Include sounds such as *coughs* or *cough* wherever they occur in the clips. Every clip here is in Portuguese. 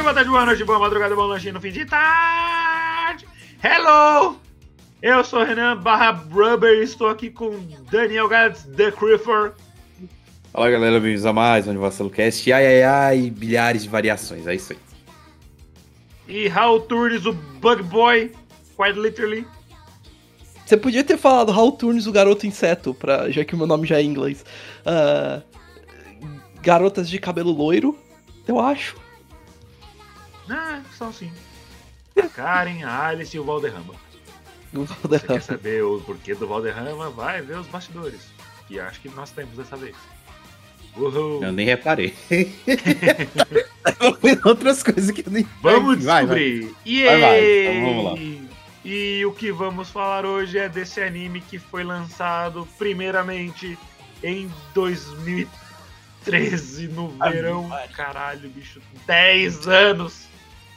dia, boa tarde, boa noite, boa madrugada, bom lanche no fim de tarde. Hello! Eu sou o Renan barra Rubber e estou aqui com Daniel Gads, The Creeper. Fala galera, bem-vindos a mais um Vacilo Cast. Ai, ai, ai, bilhares de variações, é isso aí. E Raul Turnes, o Bug Boy, quite literally. Você podia ter falado Hal Turns, o garoto inseto, pra, já que o meu nome já é em inglês. Ah, garotas de cabelo loiro, eu acho. Ah, são sim. A Karen, a Alice e o Valderrama. O Você Valderrama. quer saber o porquê do Valderrama? Vai ver os bastidores. Que acho que nós temos dessa vez. Uhul. Eu nem reparei. *laughs* Outras coisas que eu nem Vamos Vai, vai. descobrir! Vai, vai, Yay! então vamos lá. E o que vamos falar hoje é desse anime que foi lançado primeiramente em 2013, no verão. vai. Caralho, bicho, 10 anos!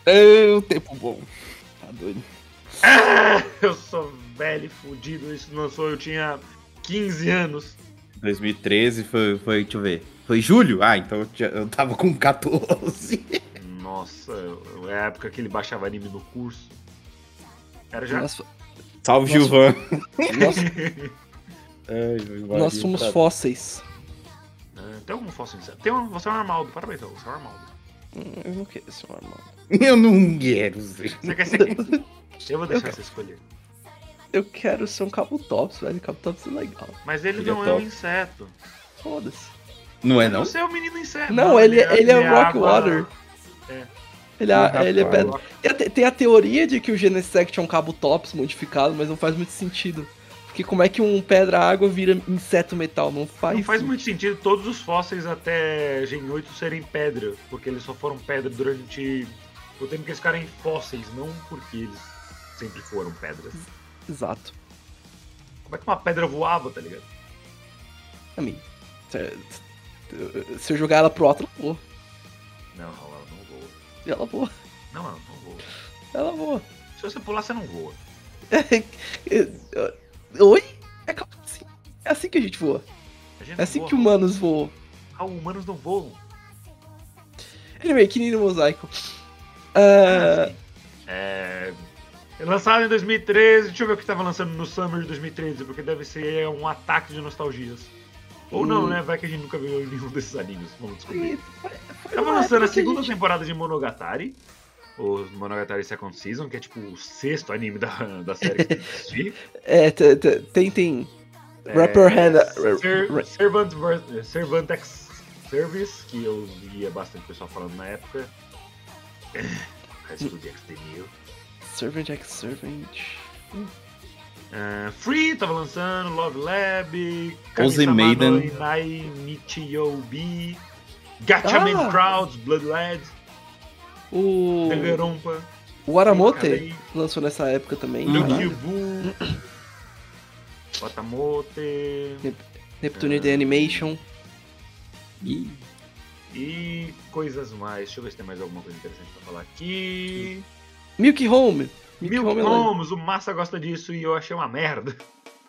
É um tempo bom. Tá doido. Ah, *laughs* eu sou velho e fudido, isso lançou, eu tinha 15 anos. 2013 foi, foi, deixa eu ver. Foi julho? Ah, então eu, tinha- eu tava com 14. Nossa, é a época que ele baixava anime no curso. Era já? Nós, Salve, Nossa. Gilvan. nós, *laughs* Ai, Maria, nós somos tá- fósseis. Ah, Tem algum fóssil? Tem um, você é um Armaldo, parabéns, você é um Armaldo. Hum, Eu não quero ser um armado. Eu não quero ser. Você quer ser quem? Eu vou deixar Eu você escolher. Eu quero ser um Cabutops, velho. Cabutops é legal. Mas ele Ele é não é um top. inseto. Foda-se. Não é não? Você é o menino inseto. Não, ele, ele é um água- Rockwater. É. Ele é, ele é pedra. Tem a, te- tem a teoria de que o Genesect é um Cabutops modificado, mas não faz muito sentido. Porque como é que um pedra-água vira inseto metal? Não faz Não faz sentido. muito sentido todos os fósseis até Gen 8 serem pedra, porque eles só foram pedra durante o tempo que eles ficaram em fósseis, não porque eles sempre foram pedras. Exato. Como é que uma pedra voava, tá ligado? A mim. Se, eu jogar ela pro outro, ela voa. Não, ela não voa. Ela voa. Não, ela não voa. Ela voa. Se você pular, você não voa. *laughs* Oi? É claro que sim. É assim que a gente voa. A gente É não assim voa. que humanos voam. Ah, humanos não voam. Anyway, que no mosaico. Sim. É... Lançado em 2013, deixa eu ver o que tava lançando no Summer de 2013, porque deve ser um ataque de nostalgias. Ou não, Hum. né? Vai que a gente nunca viu nenhum desses animes. Vamos descobrir. foi- foi Tava lançando a segunda gente- temporada de Monogatari, o Monogatari Second Season, que é tipo o sexto anime da, da série que tem. É, t- t- tem, tem. É, Rapper Hand. Ser- Servant, Servant X Service, que eu via bastante pessoal falando na época. *coughs* School DxD New. Servant X Servant. Ah, Free tava lançando, Love Lab, Ozzy Maiden. no Inai Nichiyobi, Gatchaman Ah! Crowds, Blood Lad, O. O Aramote lançou nessa época também. Lukyubu, Watamote Neptune The Animation. Ih, e coisas mais. Deixa eu ver se tem mais alguma coisa interessante pra falar aqui. Milk Home. Milk Milk Home é. Homes, o Massa gosta disso e eu achei uma merda.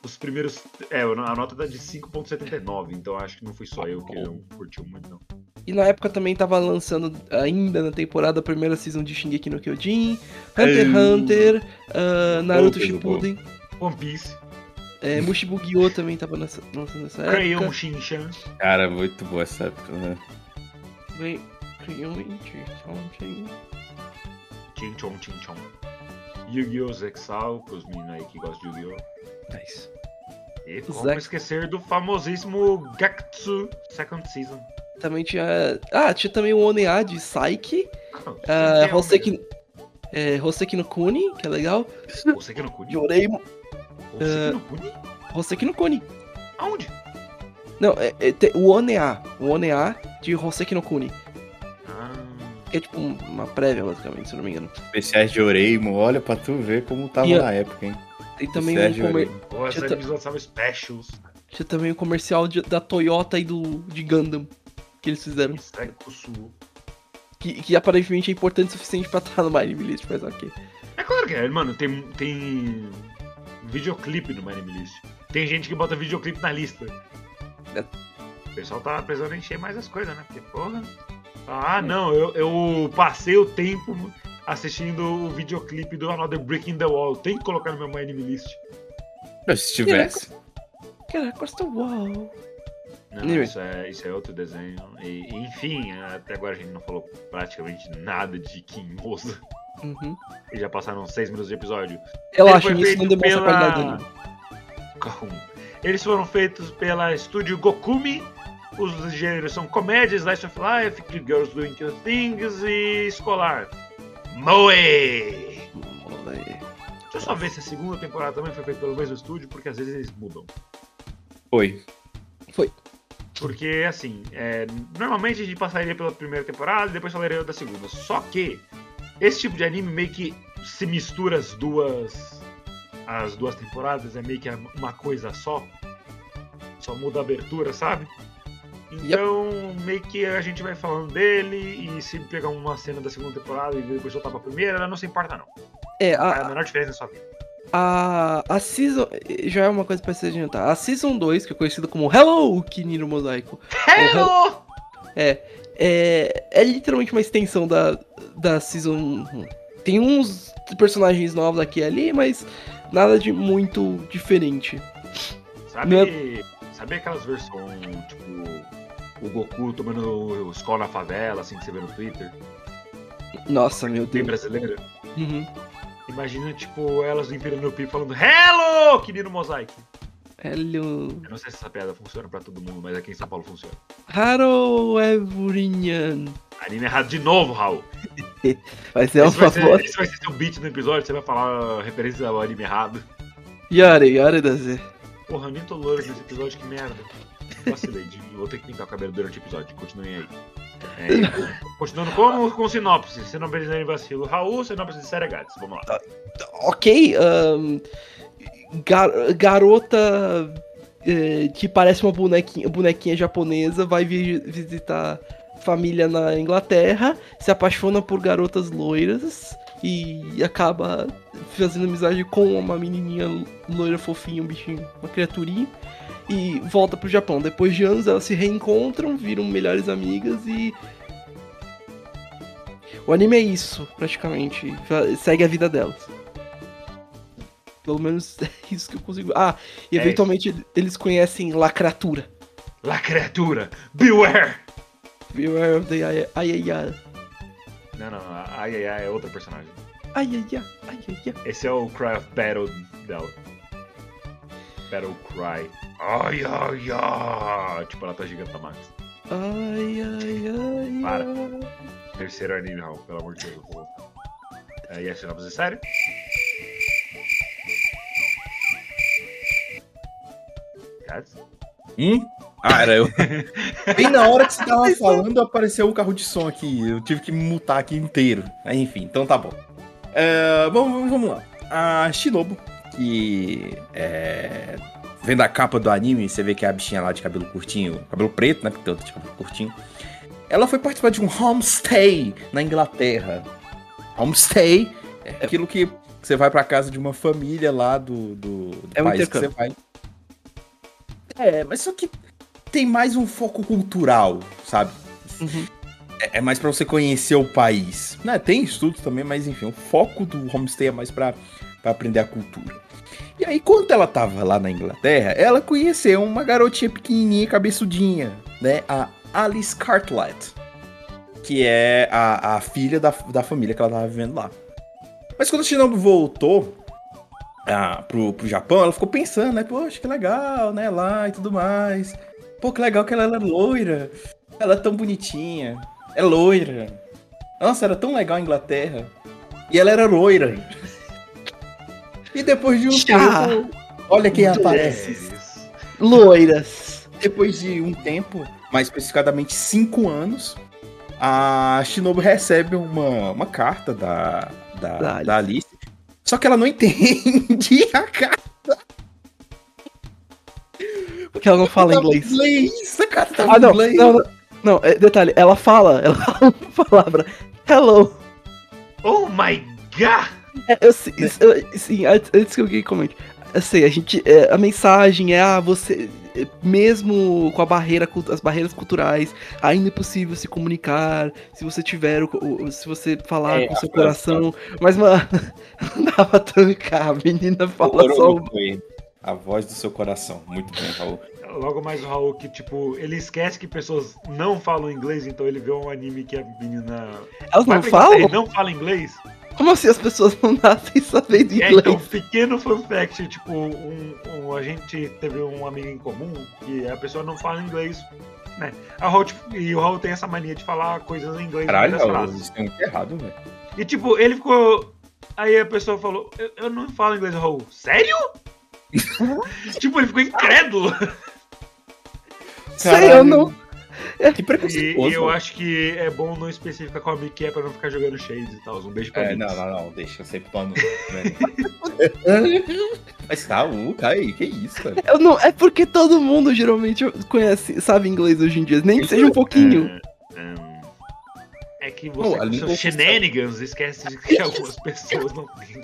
Os primeiros. É, a nota tá de 5,79, então acho que não fui só eu que não curtiu muito, não. E na época também tava lançando, ainda na temporada, a primeira season de Shingeki no Kyojin, Hunter x. Hunter, ah, Naruto boa. Shippuden, One Piece, é, Mushibu-Gyo também tava nessa, lançando nessa Crayon época. Shinchan, cara, muito boa essa época, né? Bem, Crayon Shinchan. Chinchon Chinchon. Yu-Gi-Oh! Zexal, pros meninos aí que gostam de Yu-Gi-Oh! Nice. E como Zex- esquecer do famosíssimo Gakutsu Second Season. Também tinha. Ah, tinha também o Onea de ah, tem Hoseki, é, Hoseki no Kuni, que é legal, Hoseki no Kuni? Yorei, Hoseki no Kuni? Hoseki no Kuni. Aonde? Não, é, é, tem o ONEA. O ONEA de Hoseki no Kuni. Ah, Que é tipo um- uma prévia, basicamente, se eu não me engano. Especiais de Oreimo, olha pra tu ver como tava E a- na época, hein? Tem também, um Sérgio comer... Oreimo. pô, essa eles lançavam specials. tinha também o comercial de- da Toyota e do de Gundam que eles fizeram. É. Que, que aparentemente é importante o suficiente pra estar no My Name List, mas ok. É claro que é, mano. Tem, tem videoclipe no My Name List. Tem gente que bota videoclipe na lista. É. O pessoal tá precisando encher mais as coisas, né? Porque, porra. Ah, não, eu, eu passei o tempo assistindo o videoclipe do Another Brick in the Wall. Tem que colocar no meu My List. Mas Se tivesse. Caraca, Costa Uau. Não, Anyway. isso é, isso é outro desenho. E, enfim, até agora a gente não falou praticamente nada de Kimosa. Uhum. E já passaram seis minutos de episódio. Relaxa, Ele foi isso não demonstra a pela- qualidade. Calma. Eles foram feitos pela estúdio Gokumi. Os gêneros são comédia, slice of life, girls doing cute things e escolar. Moe! Aí. Deixa eu só ver se a segunda temporada também foi feita pelo mesmo estúdio, porque às vezes eles mudam. Foi. Porque, assim, é, normalmente a gente passaria pela primeira temporada e depois falaria da segunda. Só que esse tipo de anime meio que se mistura as duas as duas temporadas, é meio que uma coisa só. Só muda a abertura, sabe? Então, meio que a gente vai falando dele e se pegar uma cena da segunda temporada e depois soltar pra primeira, não se importa não. É, É a a, menor diferença na sua vida. A, a Season. Já é uma coisa pra se adiantar. A Season 2, que é conhecida como Hello Kiniro Mosaico, Hello! é, é, é literalmente uma extensão da, da Season 1. Tem uns personagens novos aqui e ali, mas nada de muito diferente. Sabe, sabe aquelas versões, tipo, o Goku tomando escola na favela, assim que você vê no Twitter? Nossa, meu Deus. brasileira? Uhum. Imagina, tipo, elas Império no Pi falando Hello, querido Mosaic. Hello. Eu não sei se essa piada funciona pra todo mundo, mas aqui em São Paulo funciona. Hello, everyone. Anime errado de novo, Raul. *laughs* Vai ser um esse, vai ser, esse vai ser seu beat no episódio, você vai falar referência ao anime errado. Yare, yare da Z. Porra, eu nem tô loiro nesse episódio, que merda. Vacilei, vou ter que pintar o cabelo durante o episódio, continuem aí. É, continuando com, com sinopse, sinopse de vacilo. Raul, sinopse de série Gats, vamos lá. Ok, ahn, gar- garota eh, que parece uma bonequinha, bonequinha japonesa vai vi- visitar família na Inglaterra, se apaixona por garotas loiras e acaba fazendo amizade com uma menininha loira fofinha, um bichinho, uma criaturinha. E volta pro Japão. Depois de anos elas se reencontram, viram melhores amigas e. O anime é isso, praticamente. Segue a vida delas. Pelo menos *laughs* é isso que eu consigo. Ah, e É eventualmente eles conhecem Lacratura. La criatura, beware! Beware of the ai. Não, não, a ai é outra personagem. Ai ai. Esse é o Cry of Battle dela. Battle Cry. Ai ai ai! Tipo, ela tá gigantamax. Ai ai ai. Para. ai. Terceiro anime, Raul, pelo amor de Deus. eu vou voltar. É, e a sinopse sério? Gats? Hum? Ah, era eu. *laughs* Bem na hora que você tava falando, apareceu o carro de som aqui. Eu tive que me mutar aqui inteiro. Enfim, então tá bom. É, vamos, vamos lá. A Shinobu, que é. Vendo a capa do anime, você vê que é a bichinha lá de cabelo curtinho, cabelo preto, né? Porque tem outra de cabelo curtinho. Ela foi participar de um homestay na Inglaterra. Homestay é aquilo que você vai pra casa de uma família lá do, do, do É país que você vai. É, mas só que tem mais um foco cultural, sabe? Uhum. É, é mais pra você conhecer o país. Né, tem estudos também, mas enfim, o foco do homestay é mais pra aprender a cultura. E aí, quando ela tava lá na Inglaterra, ela conheceu uma garotinha pequenininha, cabeçudinha, né? A Alice Cartlet, que é a, a filha da, da família que ela tava vivendo lá. Mas quando a Shinobu voltou ah, pro, pro Japão, ela ficou pensando, né? Poxa, que legal, né? Lá e tudo mais. Pô, que legal que ela era loira. Ela é tão bonitinha. É loira. Nossa, era tão legal a Inglaterra. E ela era loira. E depois de um Tchá. tempo, olha quem aparece. Loiras. Depois de um tempo, mais especificadamente cinco anos, a Shinobu recebe uma, uma carta da, da, Da da Alice. Só que ela não *laughs* entende a carta. Porque ela não fala inglês. inglês. A carta tava Ah, não, inglês. não, não, não, é, detalhe, ela fala, ela *laughs* fala uma palavra, hello. Oh my god! É, eu, sei- eu- sim, antes, que alguém comente, eu sei, a gente, é, a mensagem é, ah, você, é, mesmo com a barreira, as barreiras culturais, ainda é possível se comunicar, se você tiver, se você falar É, com seu coração, mas, mano, *laughs* não dá pra tancar, a menina fala só. A voz do seu coração. Muito bem, Raul. Logo mais o Raul que, tipo, ele esquece que pessoas não falam inglês, então ele vê um anime que a menina. Elas não falam? Inglaterra e não fala inglês? Como assim as pessoas não nascem sabendo É, inglês? então, pequeno fun fact, tipo, um, um- a gente teve um amigo em comum que a pessoa não fala inglês, né? A Raul, tipo, e o Raul tem essa mania de falar coisas em inglês Caralho, Raul, isso é muito errado, velho. E tipo, ele ficou. Aí a pessoa falou, eu, eu não falo inglês, Raul. Sério? *laughs* tipo, ele ficou incrédulo. Sei, eu não... Que E, preconceituoso. e eu velho. acho que é bom não especificar qual amigo que é pra não ficar jogando shades e tal. Um beijo pra É, mim. não, não, não, deixa, eu sempre plano. *laughs* Mas Raul, cara, aí, que isso, velho? Eu não, é porque todo mundo geralmente conhece, sabe inglês hoje em dia, nem que seja um pouquinho. Hum, É que Pô, você, a com língua oficial- shenanigans, esquece de que algumas pessoas não têm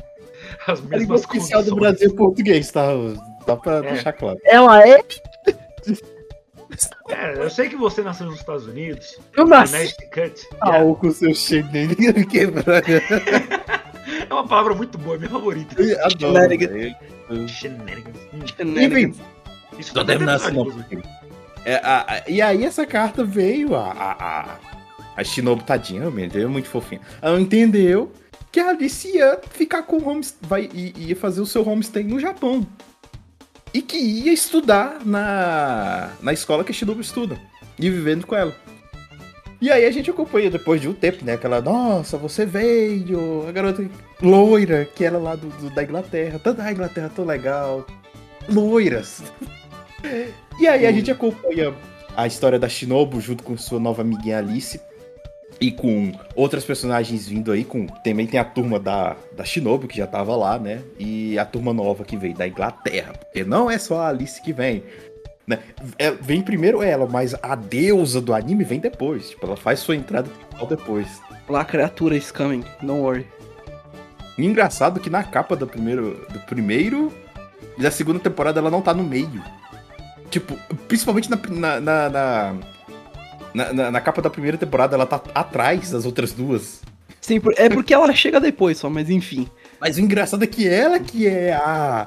as A língua mesmas oficial do. Brasil é português, tá? Só pra É. deixar claro. Ela é. É, eu sei que você nasceu nos Estados Unidos, Eu nasci. Connecticut. Ah, com seu cheio dele. *laughs* É uma palavra muito boa, é minha favorita. Adoro. Shenanigans. velho. Shenanigans. Hum, Enfim, Isso é verdade, assim, inclusive. É, a- a- e aí essa carta veio, a, a, a, a Shinobu tadinha, realmente, é muito fofinha. Ela entendeu que a Alice ia ficar com o home, vai, ia fazer o seu homestay no Japão. E que ia estudar na, na escola que a Shinobu estuda. E vivendo com ela. E aí a gente acompanha depois de um tempo, né? Aquela, nossa, você veio, a garota loira, que era lá do, do- da Inglaterra. Tanta a Inglaterra tão legal. Loiras. *laughs* E aí a gente acompanha a história da Shinobu junto com sua nova amiguinha Alice. E com outras personagens vindo aí, com também tem a turma da, da Shinobu, que já tava lá, né? E a turma nova que veio da Inglaterra. Porque não é só a Alice que vem. Né? É, vem primeiro ela, mas a deusa do anime vem depois. Tipo, ela faz sua entrada depois. Lá, criatura is coming, don't worry. E engraçado que na capa do primeiro, do primeiro e da segunda temporada ela não tá no meio. Tipo, principalmente na, na, na, na, na- na- na capa da primeira temporada ela tá atrás das outras duas. Sim, é porque ela chega depois só, mas enfim. Mas o engraçado é que ela que é a.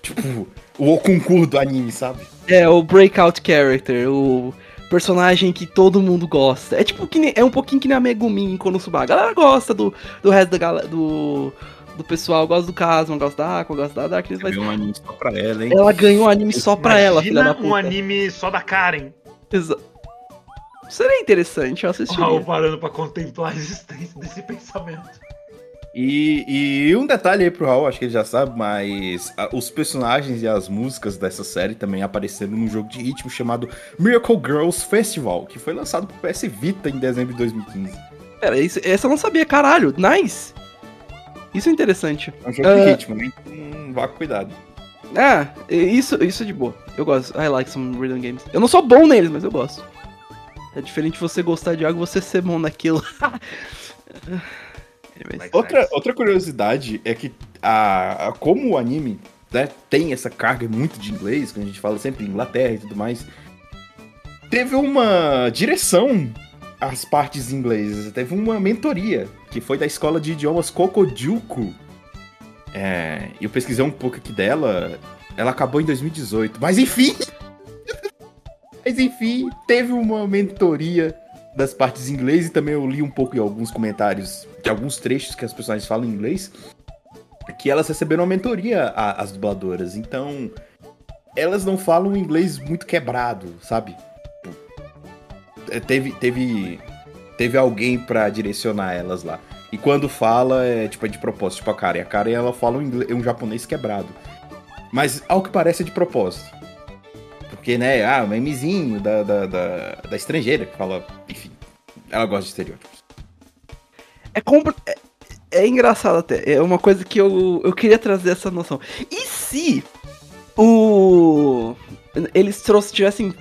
Tipo, o concurso do anime, sabe? É o breakout character, o personagem que todo mundo gosta. É tipo que nem- é um pouquinho que nem a Megumin em Konosuba. A galera gosta do, do resto da galera, do, do pessoal, gosta do Kazuma, gosta da Aqua, gosta da Darkness, mas um anime só pra ela, hein? ela ganhou um anime só pra ela, filha da Imagina puta. um anime só da Karen. Exa- Seria interessante, eu O assistiria. Raul parando pra contemplar a existência desse pensamento. E, e um detalhe aí pro Raul, acho que ele já sabe, mas ah, os personagens e as músicas dessa série também apareceram num jogo de ritmo chamado Miracle Girls Festival, que foi lançado pro PS Vita em dezembro de 2015. Pera, isso, essa eu não sabia, caralho, nice. Isso é interessante. É um jogo Ah. de ritmo, né? Então vá com cuidado. Ah, isso, isso é de boa. Eu gosto. I like some rhythm games. Eu não sou bom neles, mas eu gosto. É diferente você gostar de algo e você ser bom naquilo. *laughs* Outra, outra curiosidade é que a, a- como o anime né, tem essa carga muito de inglês, que a gente fala sempre Inglaterra e tudo mais, teve uma direção às partes inglesas, teve uma mentoria, que foi da escola de idiomas Kokojuku. É, eu pesquisei um pouco aqui dela, ela acabou em 2018, mas enfim! Mas enfim, teve uma mentoria das partes em inglês e também eu li um pouco em alguns comentários de alguns trechos que as personagens falam em inglês que elas receberam uma mentoria a- as dubladoras. Então, elas não falam inglês muito quebrado, sabe? É, Teve teve teve alguém pra direcionar elas lá. E quando fala é tipo é de propósito, tipo a Karen, a Karen ela fala um, inglês, um japonês quebrado. Mas ao que parece é de propósito. Porque, né, ah, o memezinho da, da, da, da estrangeira que fala, enfim, ela gosta de estereótipos. É, é, é engraçado até. É uma coisa que eu, eu queria trazer essa noção. E se o. Eles trouxeram, tivessem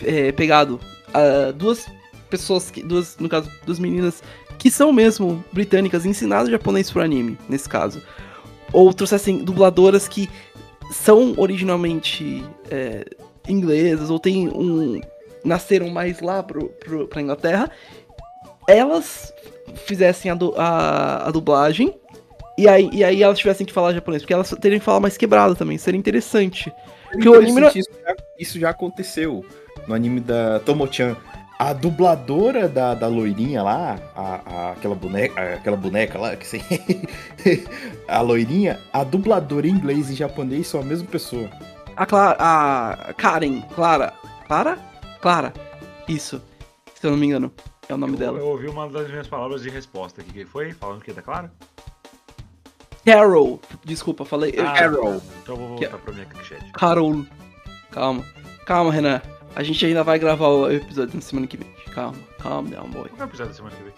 é, pegado ah, duas pessoas, que, duas, no caso, duas meninas que são mesmo britânicas, ensinadas japonês pro anime, nesse caso. Ou trouxessem dubladoras que são originalmente é, inglesas, ou tem um. nasceram mais lá pro, pro, pra Inglaterra. Elas fizessem a, du- a, a dublagem. E aí, e aí elas tivessem que falar japonês, porque elas teriam que falar mais quebrado também, seria interessante. Porque o anime não- Isso já, isso já aconteceu no anime da Tomo-chan. A dubladora da, da loirinha lá, a, a- aquela, boneca, aquela boneca lá, que sei. *laughs* a loirinha, a dubladora em inglês e japonês são a mesma pessoa. A Clara. A Karen. Clara. Clara? Clara. Isso. Se eu não me engano. É o nome Eu, dela. eu ouvi uma das minhas palavras de resposta aqui, que foi? Falando que tá claro? Carol. Desculpa, falei. Ah. Carol. Então eu vou voltar pra minha chat. Carol. Calma. Calma, Renan. A gente ainda vai gravar o episódio na semana que vem. Calma, calma, down, boy. Qual é o episódio da semana que vem?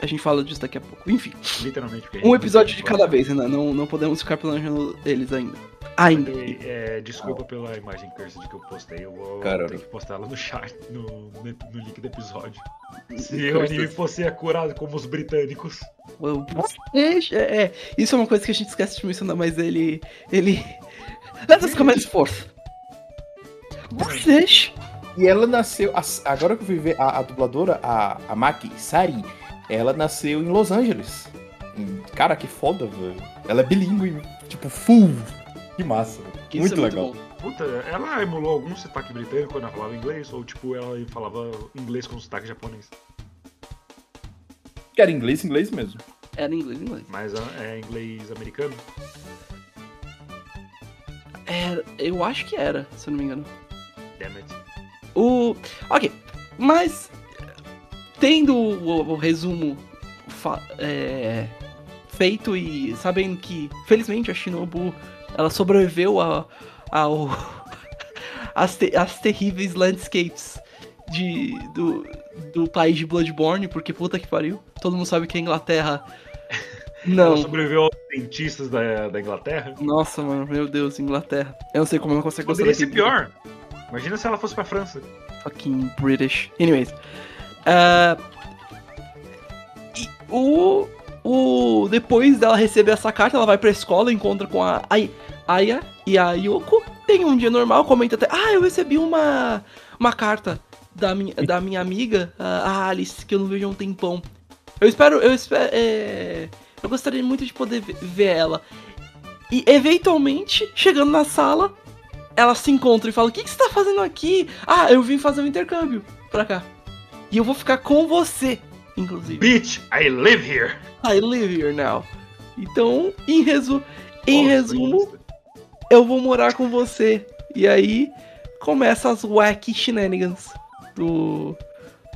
A gente fala disso daqui a pouco. Enfim, Literalmente. um episódio de cada vez, Renan. Não, não podemos ficar planejando eles ainda. Ainda. E, é, desculpa pela imagem cursed que eu postei, eu vou Caramba. ter que postar ela no chat, no, no, no link do episódio. Se o anime fosse acurado como os britânicos. É, é, isso é uma coisa que a gente esquece de mencionar, mas ele. Ele. Let us come forth. British. E ela nasceu. agora que eu fui ver a, a dubladora, a, a Maki Sari, ela nasceu em Los Angeles. Hum, Cara, que foda, velho. Ela é bilíngue, tipo, full. Que massa. Isso Muito é muito legal. bom. Puta, ela emulou algum sotaque britânico quando ela falava inglês? Ou tipo, ela falava inglês com sotaque japonês? Que era inglês, inglês mesmo. Era em inglês, em inglês. Mas ah, é inglês americano? Era, eu acho que era, se eu não me engano. Damn it. O. Ok, mas. Tendo o, o resumo é, feito e sabendo que, felizmente, a Shinobu ela sobreviveu a, ao. *laughs* as, te- as terríveis landscapes de, do, do país de Bloodborne, porque puta que pariu. Todo mundo sabe que a Inglaterra. *laughs* Ela Não. sobreviveu aos dentistas da, da Inglaterra? Nossa, mano, meu Deus, Inglaterra. Eu não sei como ela consegue gostar Poderia ser pior. Imagina se ela fosse pra França. fucking British. Anyways. Ah, e o, o. Depois dela receber essa carta, ela vai pra escola, encontra com a Ai- Aya e a Yoko. Tem um dia normal, comenta até. Ah, eu recebi uma. Uma carta da minha, da minha amiga, a Alice, que eu não vejo há um tempão. Eu espero. Eu espero. é, eu gostaria muito de poder ve- ver ela. E eventualmente, chegando na sala, ela se encontra e fala: O que, que você tá fazendo aqui? Ah, eu vim fazer um intercâmbio pra cá. E eu vou ficar com você, inclusive. Bitch, I live here! I live here now. Então, em, resu em resumo, eu vou morar com você. E aí começa as wacky shenanigans do,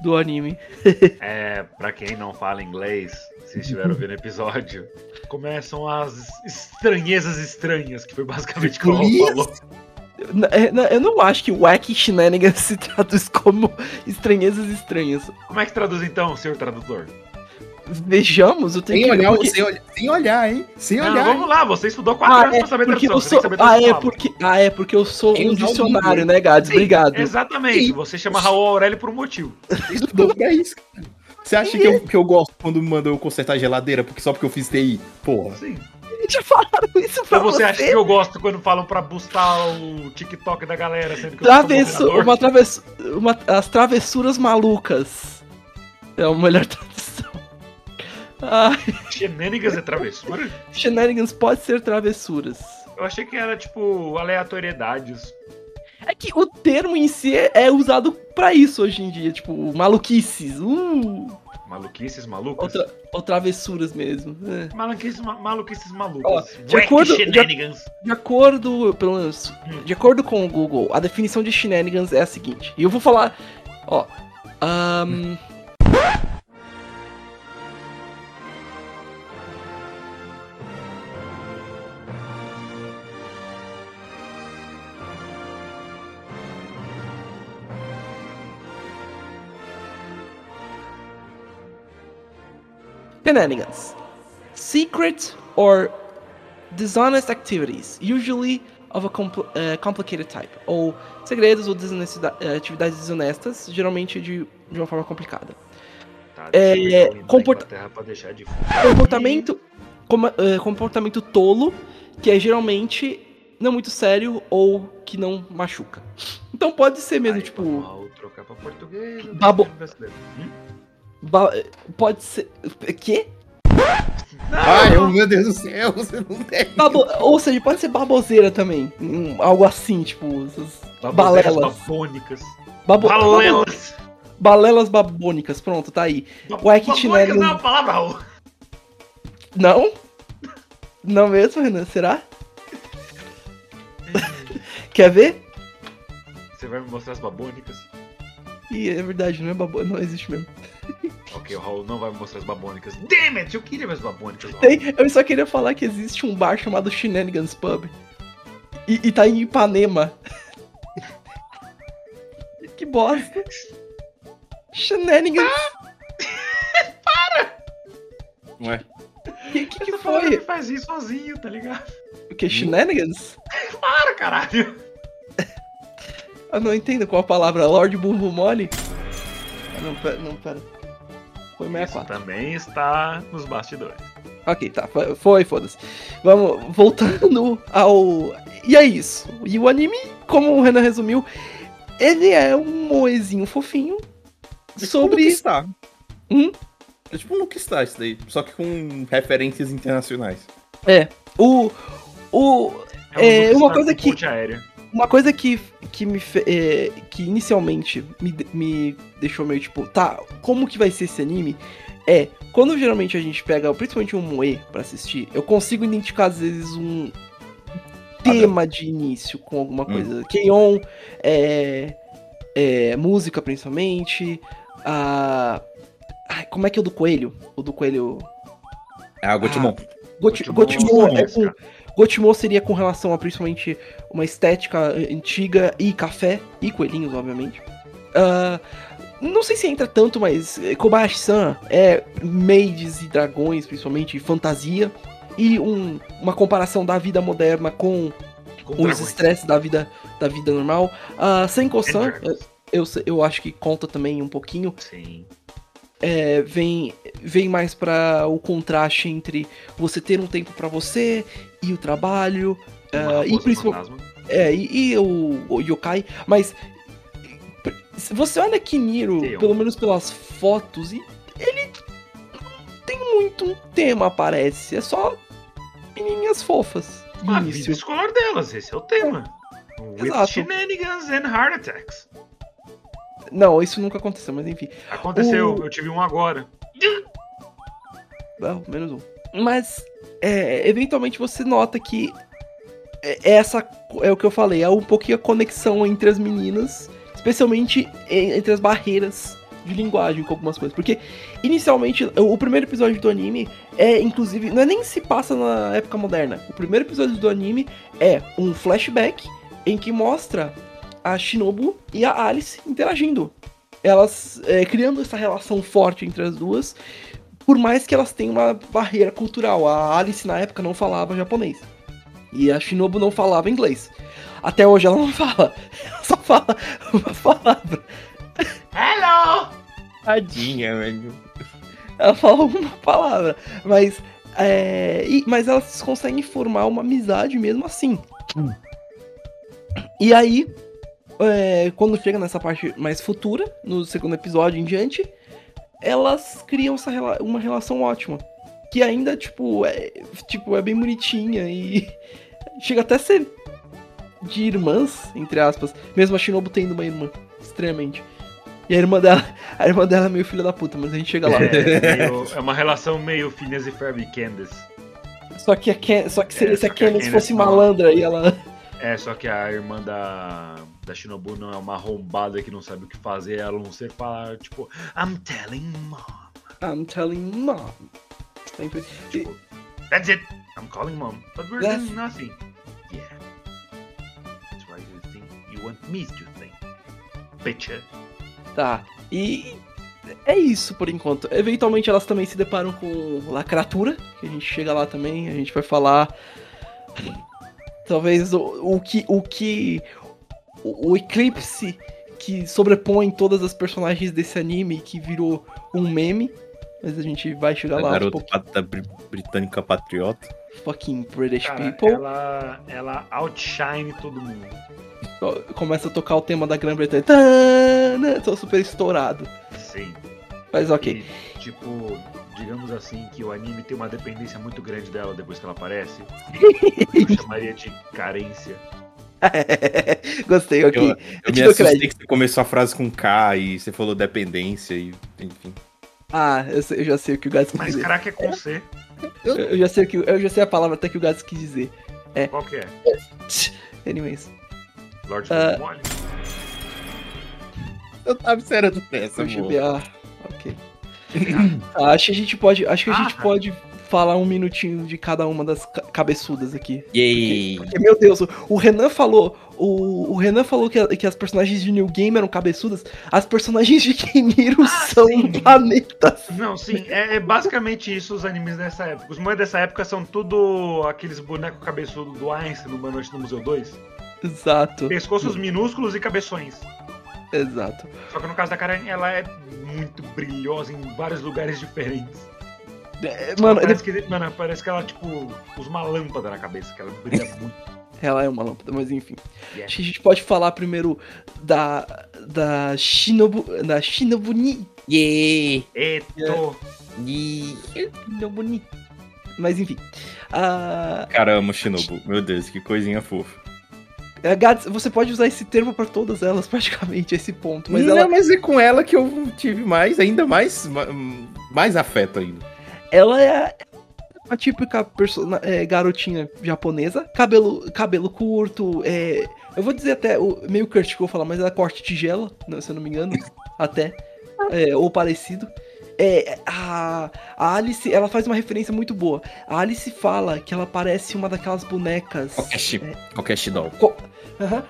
do anime. *laughs* É, pra quem não fala inglês, se estiver ouvindo o episódio, começam as estranhezas estranhas, que foi basicamente o que o falou. É, Eu não acho que wacky shenanigans *laughs* se traduz como estranhezas estranhas. Como é que traduz então, senhor tradutor? Vejamos, eu tenho Sem que olhar, porque- sem olhar, sem olhar, hein? Sem Não, olhar. vamos lá, você estudou quatro Ah, anos é pra saber porque tradução. eu sou. Ah, é porque. Ah, é porque eu sou Tem um dicionário, né, Gads? Sim, Obrigado. Exatamente, Sim. você chama Raul Aurélio por um motivo. Você estudou pra isso, cara. Você acha que eu, que eu gosto quando mandam eu consertar a geladeira porque só porque eu fiz TI? Porra. Sim. *laughs* Já falaram isso pra Ou você você? acha que eu gosto quando falam pra bustar o TikTok da galera, sendo que eu Travesso, moderador? uma travess... uma... As travessuras malucas. É a melhor *laughs* tradução. Ai, Shenanigans é travessura? shenanigans pode ser travessuras. Eu achei que era tipo aleatoriedades. É que o termo em si é usado pra isso hoje em dia, tipo, maluquices. Uh, Maluquices malucas? tra- ou travessuras mesmo. é. Maluquices, ma maluquices Ó, malucas. de Wacky acordo- de- shenanigans. De acordo, pelo menos, de acordo com o Google, a definição de shenanigans é a seguinte. E eu vou falar, ó, ahn, Shenanigans. Secret or dishonest activities, usually of a compl- eh, complicated type. Ou segredos ou eh, atividades desonestas, geralmente de, de uma forma complicada. Tá, É, comporta- de Comportamento, coma- eh, comportamento tolo, que é geralmente não muito sério ou que não machuca. Então pode ser mesmo, Aí, tipo, trocar pra português. Babo-. Hum? Ba- pode ser. Quê? Ai, oh, meu Deus do céu, você não deve. Babo- ou seja, pode ser baboseira também. hum, algo assim, tipo. Balelas. babônicas. Babo- Balelas. Balelas babônicas, pronto, tá aí. Ué, que Babônicas chinelo- não é uma palavra, Raul. Não? Não mesmo, Renan? Será? *laughs* Quer ver? Você vai me mostrar as babônicas? Ih, é verdade, não é babo... não existe mesmo. *laughs* Ok, o Raul não vai me mostrar as babônicas. Damn it, eu queria ver as babônicas. Raul. Tem, eu só queria falar que existe um bar chamado Shenanigans Pub. E, e tá em Ipanema. *laughs* que bosta. Shenanigans. *laughs* Ué. Que, que, que falando foi? que faz isso sozinho, tá ligado? O que? Shenanigans? Para, caralho. Eu não entendo qual a palavra. Lord Bumbo Mole? Ah, não, pera. Não, pera. Foi Isso 64. também está nos bastidores. Ok, tá. foi- foda-se. Vamos, voltando ao. E é isso. E o anime, como o Renan resumiu, ele é um moezinho fofinho É sobre. tipo está. Hum? É tipo um que está isso daí, só que com referências internacionais. É. O. O. É, um uma que coisa que- ponte aérea. Uma coisa que, que me é, que inicialmente me, me deixou meio tipo, tá, como que vai ser esse anime? É, quando geralmente a gente pega, principalmente um moe pra assistir, eu consigo identificar às vezes um tema de início com alguma Hum. coisa. Keion, é, é, música principalmente, a... Ai, como é que é o do coelho? O do coelho... É a Gotimon. Got- Gotemon, Gotemon é isso, com, Gotemon seria com relação a principalmente uma estética antiga e café e coelhinhos, obviamente. Ah, não sei se entra tanto, mas Kobayashi-san é maids e dragões, principalmente, e fantasia. E um- uma comparação da vida moderna com Com os dragões. estresses da vida, da vida normal. Uh, Senko-san, dragons. eu, eu acho que conta também um pouquinho. Sim. É, vem, vem mais pra o contraste entre você ter um tempo pra você e o trabalho. Ah, e raposa principal- fantasma. É, e, e o, o yokai, mas se você olha Kiniro, um. pelo menos pelas fotos, e ele não tem muito um tema, parece. É só menininhas fofas. de A vida escolar delas, esse é o tema. With Exato. shenanigans and heart attacks. Não, isso nunca aconteceu, mas enfim. Aconteceu, O- eu tive um agora. Não, menos um. Mas, é, eventualmente você nota que é- essa é o que eu falei, é um pouquinho a conexão entre as meninas, especialmente en- entre as barreiras de linguagem com algumas coisas. Porque, inicialmente, o o primeiro episódio do anime é, inclusive, não é nem se passa na época moderna. O primeiro episódio do anime é um flashback em que mostra a Shinobu e a Alice interagindo. Elas é, criando essa relação forte entre as duas, por mais que elas tenham uma barreira cultural. A Alice na época não falava japonês. E a Shinobu não falava inglês. Até hoje ela não *laughs* fala. Ela só fala uma palavra. Hello! Tadinha, velho. Ela fala uma palavra. Mas. É, e- mas elas conseguem formar uma amizade mesmo assim. E aí, é, quando chega nessa parte mais futura, no segundo episódio em diante, elas criam essa, rela- uma relação ótima. Que ainda, tipo, é, tipo, é bem bonitinha e *laughs* chega até a ser de irmãs, entre aspas. Mesmo a Shinobu tendo uma irmã, extremamente. E a irmã dela, a irmã dela é meio filha da puta, mas a gente chega lá. É, meio- é uma relação meio Phineas e Ferb e Candace. Só que a Ken, só que seria É, se a só que a Candace Candace fosse malandra e ela. É, só que a irmã da, da Shinobu não é uma arrombada que não sabe o que fazer, ela não sei falar, tipo, I'm telling mom. I'm telling mom. Sempre. Tipo, that's it, I'm calling mom. But we're That's- doing nothing. Yeah. That's why you think you want me to think. Bitch. Tá. E é isso por enquanto. Eventualmente elas também se deparam com lacratura, que a gente chega lá também, a gente vai falar. Talvez o, o que. O que. O, o eclipse que sobrepõe todas as personagens desse anime, que virou um meme. Mas a gente vai chegar A lá garota pouquinhos. pata bri- britânica patriota. Fucking British Cara, people. ela, ela outshine todo mundo. Começa a tocar o tema da Grã-Bretanha. Tô super estourado. Sim. Mas ok. E, tipo, digamos assim, que o anime tem uma dependência muito grande dela depois que ela aparece. *laughs* Eu chamaria de carência. *laughs* Gostei, ok. Eu, Eu, eu te me dou assustei crédito. que você começou a frase com K e você falou dependência e enfim. Ah, eu, sei- eu já sei o que o Gats quis Mas dizer. crack é com C. Eu, eu já sei o que, eu já sei a palavra até que o Gats quis dizer. Qual que é? *laughs* Anyways. Lord Ah. Mole? Eu tava esperando essa, Deixa eu amor. ver. Ah, ok. *clears throat* Ah, acho que a gente pode. Acho que a gente Ah. pode falar um minutinho de cada uma das ca- cabeçudas aqui. Yay! Porque, meu Deus, o, o Renan falou. O, o Renan falou que, que as personagens de New Game eram cabeçudas. As personagens de Keniro Ah, são sim. planetas. Não, sim, é, é basicamente isso os animes dessa época. Os moleques dessa época são tudo aqueles bonecos cabeçudos do Einstein no Uma Noite no Museu 2. Exato, Pescoços minúsculos e cabeções. exato. Só que no caso da Karen, ela é muito brilhosa em vários lugares diferentes. É, mano, parece, que, mano, parece que ela, tipo, usa uma lâmpada na cabeça, que ela brilha muito. ela é uma lâmpada, mas enfim. Yeah. Acho que a gente pode falar primeiro da. Da Shinobu. Da Shinobu Ni. Yay! Eto! Yay! Shinobu Ni. Mas enfim. A. Caramba, Shinobu. Meu Deus, que coisinha fofa. Gats, você pode usar esse termo pra todas elas, *laughs* praticamente, esse ponto. Mas Mas, ela, mas é com ela que eu tive mais, ainda mais, ma- mais afeto ainda. Ela é a típica persona, é, garotinha japonesa, cabelo, cabelo curto, é, eu vou dizer até, o, meio Kurt que eu vou falar, mas ela é corte tigela, não, se eu não me engano, *laughs* até, é, ou parecido. É, a, a Alice, ela faz uma referência muito boa. A Alice fala que ela parece uma daquelas bonecas. Kokeshi. Kokeshi doll. Co- Aham.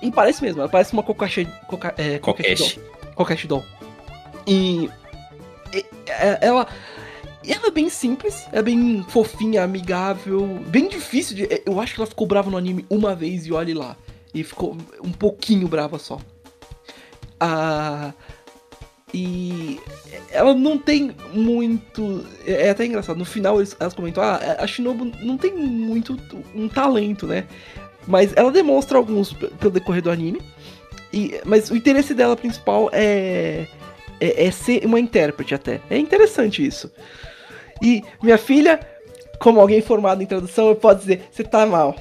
E parece mesmo, ela parece uma Kokashi. Koka, é, Kokeshi. doll. Kokeshi doll. E, e- é- ela. Ela é bem simples, é bem fofinha, amigável, bem difícil de. Eu acho que ela ficou brava no anime uma vez e olhe lá. E ficou um pouquinho brava só. Ah. E ela não tem muito. É é até engraçado. No final eles, elas comentam: ah, a Shinobu não tem muito um talento, né? Mas ela demonstra alguns pelo decorrer do anime. E, mas o interesse dela principal é, é, é ser uma intérprete até. É interessante isso. E minha filha, como alguém formado em tradução, eu posso dizer: você tá mal.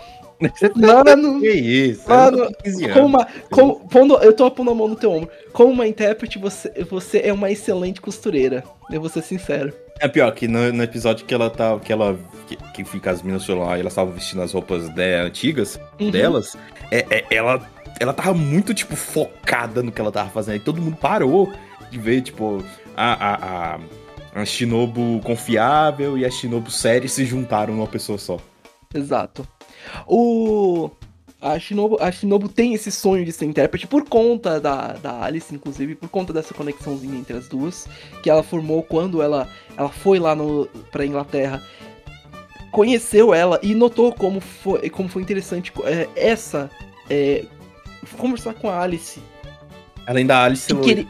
Mano, Que isso? Mano, eu tô 15 como anos. uma, como, pondo, eu tô pondo a mão no teu ombro. Como uma intérprete, você, você é uma excelente costureira. Eu vou ser sincero. É pior que no, no episódio que ela tá. Que ela. Que, que fica as minas lá e elas estavam vestindo as roupas de- antigas Uhum. delas. É, é- ela. Ela tava muito, tipo, focada no que ela tava fazendo. E todo mundo parou de ver, tipo, a, a, a, a Shinobu confiável e a Shinobu séria se juntaram numa pessoa só. Exato. O. A Shinobu, a Shinobu tem esse sonho de ser intérprete por conta da, da Alice, inclusive, por conta dessa conexãozinha entre as duas, que ela formou quando ela, ela foi lá no, pra Inglaterra, conheceu ela e notou como foi, como foi interessante é, essa. é, conversar com a Alice Além da Alice E Loira.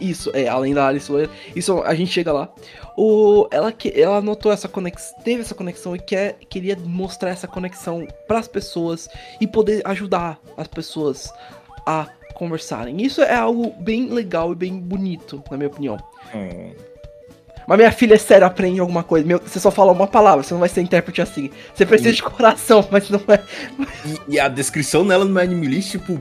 Isso, é, além da Alice Loira. Isso a gente chega lá. O, ela, que, ela notou essa conexão, teve essa conexão e quer, queria mostrar essa conexão para as pessoas e poder ajudar as pessoas a conversarem. Isso é algo bem legal e bem bonito, na minha opinião. Hum. Mas minha filha, é sério, aprende alguma coisa. Meu, você só fala uma palavra, você não vai ser intérprete assim. Você precisa de coração, *laughs* mas não é. E, e a descrição dela no Anime List, tipo,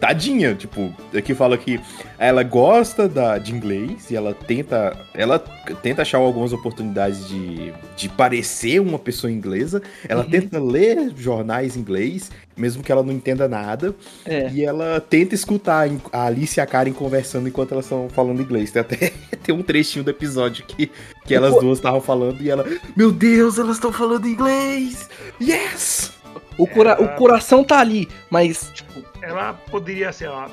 tadinha. Tipo, aqui fala que ela gosta da, de inglês e ela tenta. Ela tenta achar algumas oportunidades de, de parecer uma pessoa inglesa. Ela Uhum. tenta ler jornais em inglês, mesmo que ela não entenda nada. É. E ela tenta escutar a Alice e a Karen conversando enquanto elas estão falando inglês. Tem até *laughs* tem um trechinho do episódio que, que elas duas estavam falando e ela. Meu Deus, elas estão falando inglês! Yes! O, cora, o coração tá ali, mas Tipo, ela poderia, sei lá,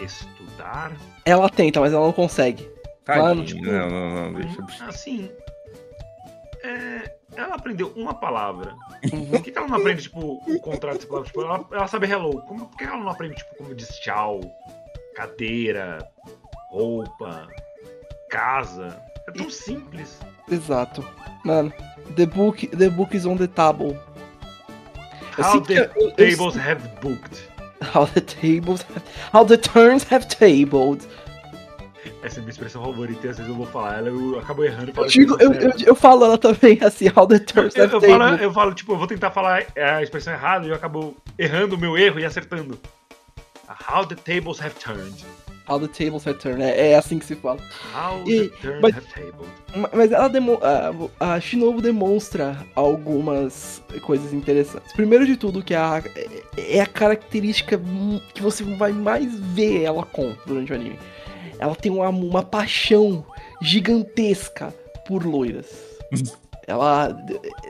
estudar. Ela tenta, mas ela não consegue. Mano, Tadinho. Não, não, não, deixa. Assim. é, ela aprendeu uma palavra. Uhum. Por que, que ela não aprende, tipo, o contrário dessa palavra? Tipo, ela, ela sabe hello. Como, por que ela não aprende, tipo, como diz tchau, cadeira, roupa, casa? É tão simples. Exato. Mano, the book, the book is on the table. Eu How the eu- eu- tables have booked. How the tables have, How the turns have tabled. Essa é minha expressão favorita e às vezes eu vou falar ela eu acabo errando e Eu, falo digo, eu, eu, eu falo ela também assim, how the turns eu, have eu falo, tabled. eu falo, tipo, eu vou tentar falar a expressão errada e eu acabo errando o meu erro e acertando. How the tables have turned. How the tables have turned. É, é assim que se fala. How E- the turns mas- have tabled. Ma- Mas ela demo a, a Shinobu demonstra algumas coisas interessantes. Primeiro de tudo, que é a, é a característica que você vai mais ver ela com durante o anime. Ela tem uma, uma paixão gigantesca por loiras. *laughs* ela.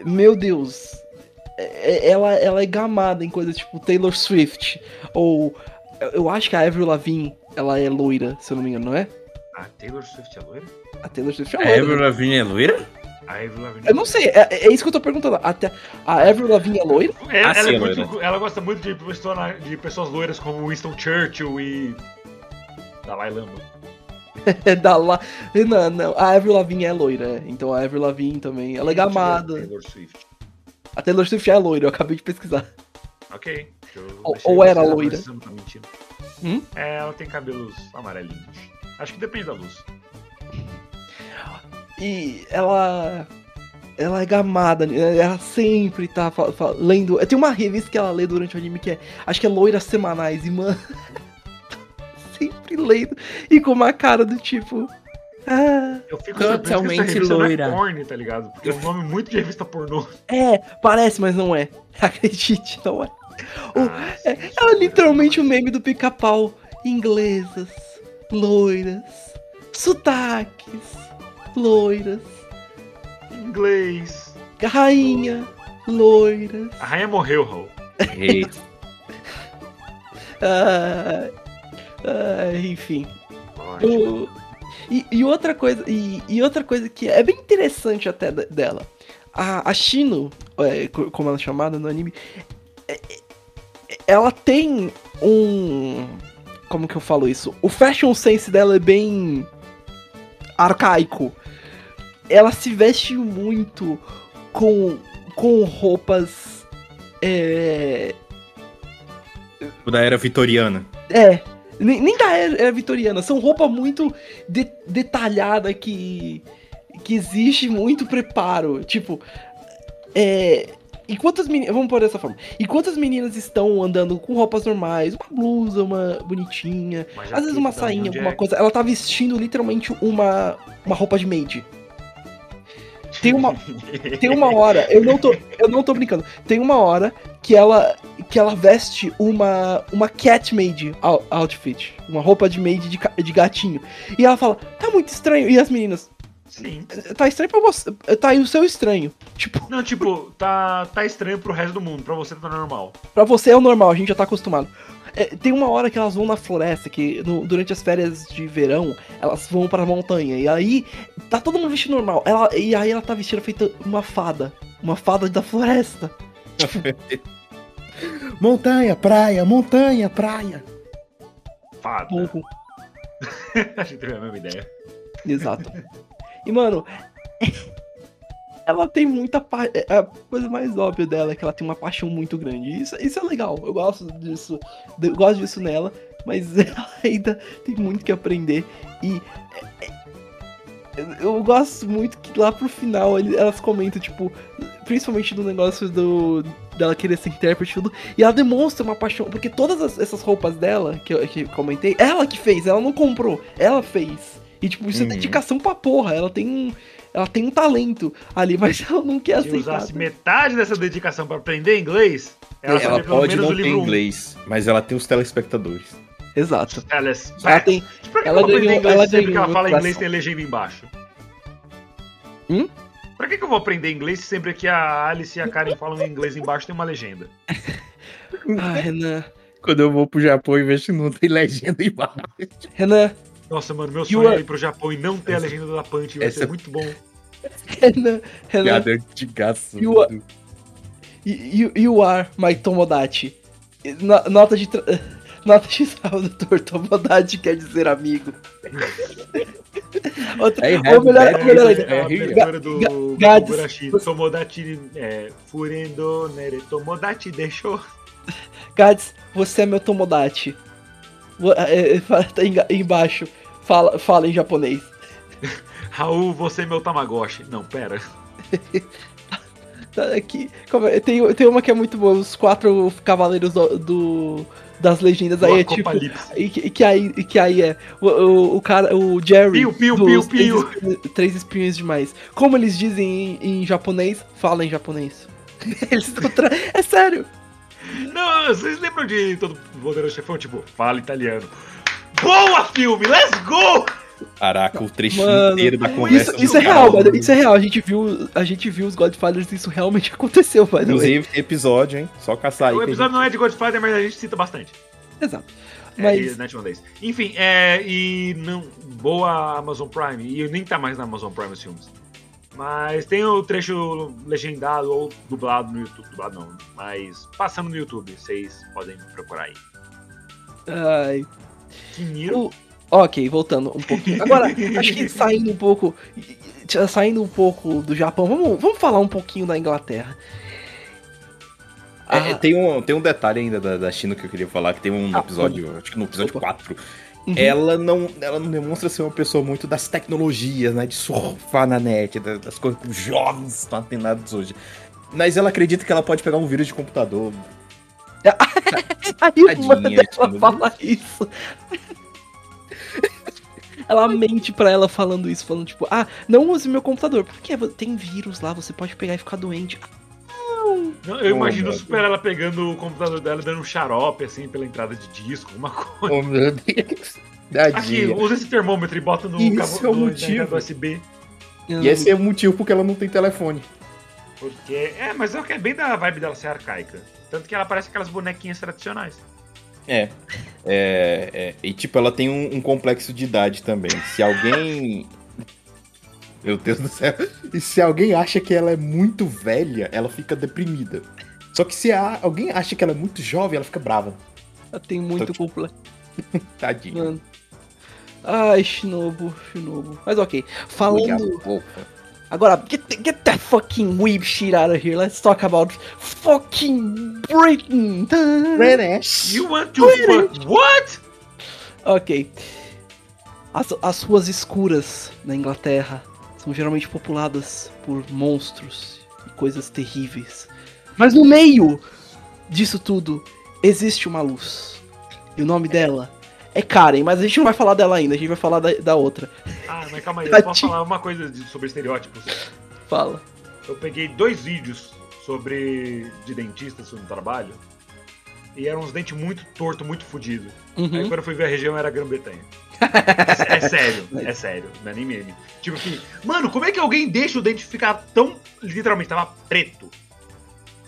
Meu Deus. é- Ela, ela é gamada em coisas tipo Taylor Swift. Ou. eu- Eu acho que a Avril Lavigne ela é loira, se eu não me engano, não é? A Taylor Swift é loira? A Taylor Swift é A loira. Avril Lavigne é loira? A Avril Lavigne. Eu não sei, é, é isso que eu tô perguntando. Até a Avril Lavigne é loira? É, Ah, ela, sim, é loira. muito- ela gosta muito de, pessoa- de pessoas loiras como Winston Churchill e. Dalai Lama. *laughs* É da. Não, não. A Avril Lavigne é loira. é. Então a Avril Lavigne também. Ela é gamada. Taylor Swift. A Taylor Swift é loira, eu acabei de pesquisar. Ok. Ou- ou era loira? tá mentindo. Hum? É, ela tem cabelos amarelinhos. Acho que depende da luz. E ela. Ela é gamada, né? ela sempre tá lendo. Tem uma revista que ela lê durante o anime que é. Acho que é Loiras Semanais, e mano. *laughs* sempre lendo. E com uma cara do tipo. Ah, Eu fico Totalmente loira. não é porn, tá ligado? Porque é um *laughs* nome muito de revista pornô. é, parece, mas não é. *laughs* Acredite, não é. Ah, É, ela é literalmente o um meme do pica-pau. Inglesas, loiras, sotaques, loiras, Inglês. rainha, loiras. A rainha morreu, Raul. *laughs* Ah, ah, enfim. Ótimo. O- e, e outra coisa, e, e outra coisa que é bem interessante até de- dela. A, a Shino, é, co- como ela é chamada no anime, é- ela tem um. Como que eu falo isso? O fashion sense dela é bem arcaico. Ela se veste muito com, com roupas. É, da era vitoriana. É, nem, nem da era, era vitoriana, são roupa muito de- detalhada que que existe muito preparo, tipo, é, enquanto as meninas, vamos pôr dessa forma, enquanto as meninas estão andando com roupas normais, uma blusa, uma bonitinha, Uma às vezes uma sainha, alguma Jack. coisa, ela tá vestindo literalmente uma uma roupa de maid. Tem uma *laughs* tem uma hora, eu não tô, eu não tô brincando. Tem uma hora que ela que ela veste uma uma cat maid out- outfit, uma roupa de maid de, de gatinho. E ela fala: "Tá muito estranho". E as meninas: Sim. "Tá estranho pra você, tá aí o seu estranho". Tipo, Não, tipo, tá, tá estranho pro resto do mundo. Pra você tá normal. pra você é o normal, a gente já tá acostumado. É, tem uma hora que elas vão na floresta, que no- durante as férias de verão, elas vão pra montanha. E aí, tá todo mundo vestido normal. Ela, e aí ela tá vestida feita uma fada. Uma fada da floresta. *laughs* Montanha, praia, montanha, praia. Fada. Pouco. *laughs* A gente teve a mesma ideia. Exato. *laughs* E, mano, *laughs* ela tem muita. Pa... é, A coisa mais óbvia dela é que ela tem uma paixão muito grande. Isso, isso é legal. Eu gosto disso. Eu gosto disso nela. Mas *laughs* ela ainda tem muito que aprender. E. é, é, Eu gosto muito que lá pro final elas comentam, tipo, principalmente do negócio do dela querer ser intérprete e tudo, e ela demonstra uma paixão, porque todas as- essas roupas dela, que eu, que eu comentei, ela que fez, ela não comprou, ela fez. E tipo, isso é Uhum. dedicação pra porra, ela tem um, ela tem um talento ali, mas ela não quer Se aceitar. usasse metade dessa dedicação pra aprender inglês, ela, Ela sabia pelo pode não o ter livro 1. inglês, mas ela tem os telespectadores. Exato. Elas, Ela tem, Pra que ela eu vou aprender ganhou- inglês ela sempre que ela fala inglês tem legenda embaixo? Hum? Pra que, que eu vou aprender inglês se sempre que a Alice e a Karen falam inglês embaixo tem uma legenda? *laughs* ah, Renan, Quando eu vou pro Japão e vejo que não tem legenda embaixo. Renan, Nossa, mano, meu sonho é ir pro Japão e não ter a legenda da Punch. Vai essa- ser muito bom. Renan, Renan, Piada antigaço. You are- you, you are my Tomodachi. No- Nota de. tra- Nota de tradutor, Tomodachi quer dizer amigo. Outra, Hey, ou melhor, ou melhor ainda, É abertura do Ga- do Gades-. Tomodachi, é, Furendo, Nere, Tomodachi deixou. Gads, você é meu Tomodachi. É, é, tá embaixo. Fala, fala em japonês. *laughs* Raul, você é meu Tamagotchi. Não, pera. *laughs* Tá aqui. é? Tem, tem uma que é muito boa, os quatro cavaleiros do, do- das legendas aí é tipo. E que, que aí, que aí é o, o, o cara, o Jerry. Piu, piu, piu, piu. Três, espinhos- três espinhos demais. Como eles dizem em, em japonês, fala em japonês. *laughs* Eles estão tra... É sério. Não, vocês lembram de todo poderoso chefão? Tipo, fala italiano. Boa, filme! Let's go! Caraca, o trechinho Mano, inteiro da Isso, conversa. isso é cara. real, mano. Isso é real. A gente viu, a gente viu os Godfathers, isso realmente *laughs* aconteceu, way. Inclusive, tem episódio, hein? Só caçar aí. O episódio não é de Godfather, mas a gente cita bastante. Exato. É, Mas- Days. Enfim, é, e não, boa Amazon Prime. E nem tá mais na Amazon Prime os filmes. Mas tem o trecho legendado ou dublado no YouTube. Dublado não, mas passando no YouTube. Vocês podem procurar aí. Ai. Kiniro. O- Ok, voltando um pouquinho. Agora, acho que *laughs* saindo um pouco. Saindo um pouco do Japão, vamos, vamos falar um pouquinho da Inglaterra. É, Ah, tem, um, tem um detalhe ainda da, da China que eu queria falar, que tem um Ah, episódio, acho que no episódio Opa. 4. uhum. Ela não, ela não demonstra ser uma pessoa muito das tecnologias, né? De surfar na net, da- das coisas que os jovens estão atenados hoje. Mas ela acredita que ela pode pegar um vírus de computador. *laughs* A irmã Tadinha, dela fala isso. Ela mente pra ela falando isso, falando tipo, ah, não use meu computador, porque tem vírus lá, você pode pegar e ficar doente. Não, eu Oh, imagino meu super ela pegando o computador dela e dando um xarope assim pela entrada de disco, alguma coisa. Oh, meu Deus. *laughs* Aqui, Tadinha. usa esse termômetro e bota no Isso cabo é o motivo. USB. E esse é o motivo porque ela não tem telefone. Porque. É, mas é é bem da vibe dela ser arcaica. Tanto que ela parece aquelas bonequinhas tradicionais. É. É, é, E tipo, ela tem um, um complexo de idade também. Se alguém. *laughs* Meu Deus do céu. E se alguém acha que ela é muito velha, ela fica deprimida. Só que se a- alguém acha que ela é muito jovem, ela fica brava. Ela tem muito Tô- complexo. *laughs* Tadinha. Mano. Ai, Shinobu, Shinobu. Mas ok. Falando. Agora, get, get that fucking weeb shit out of here. Let's talk about fucking Britain. You want to fuck what? Ok. As, as ruas escuras na Inglaterra são geralmente populadas por monstros e coisas terríveis. Mas no meio disso tudo existe uma luz. E o nome dela é Karen, mas a gente não vai falar dela ainda, a gente vai falar da, da outra. Ah, mas calma aí, *laughs* eu posso falar uma coisa sobre estereótipos. Fala. Eu peguei dois vídeos sobre de dentistas no trabalho. E eram uns dentes muito torto, muito fudido. Aí Uhum. quando eu fui ver a região era Grã-Bretanha. *laughs* É, é sério, é sério, não é nem meme. Tipo que, mano, como é que alguém deixa o dente ficar tão. Literalmente, tava preto.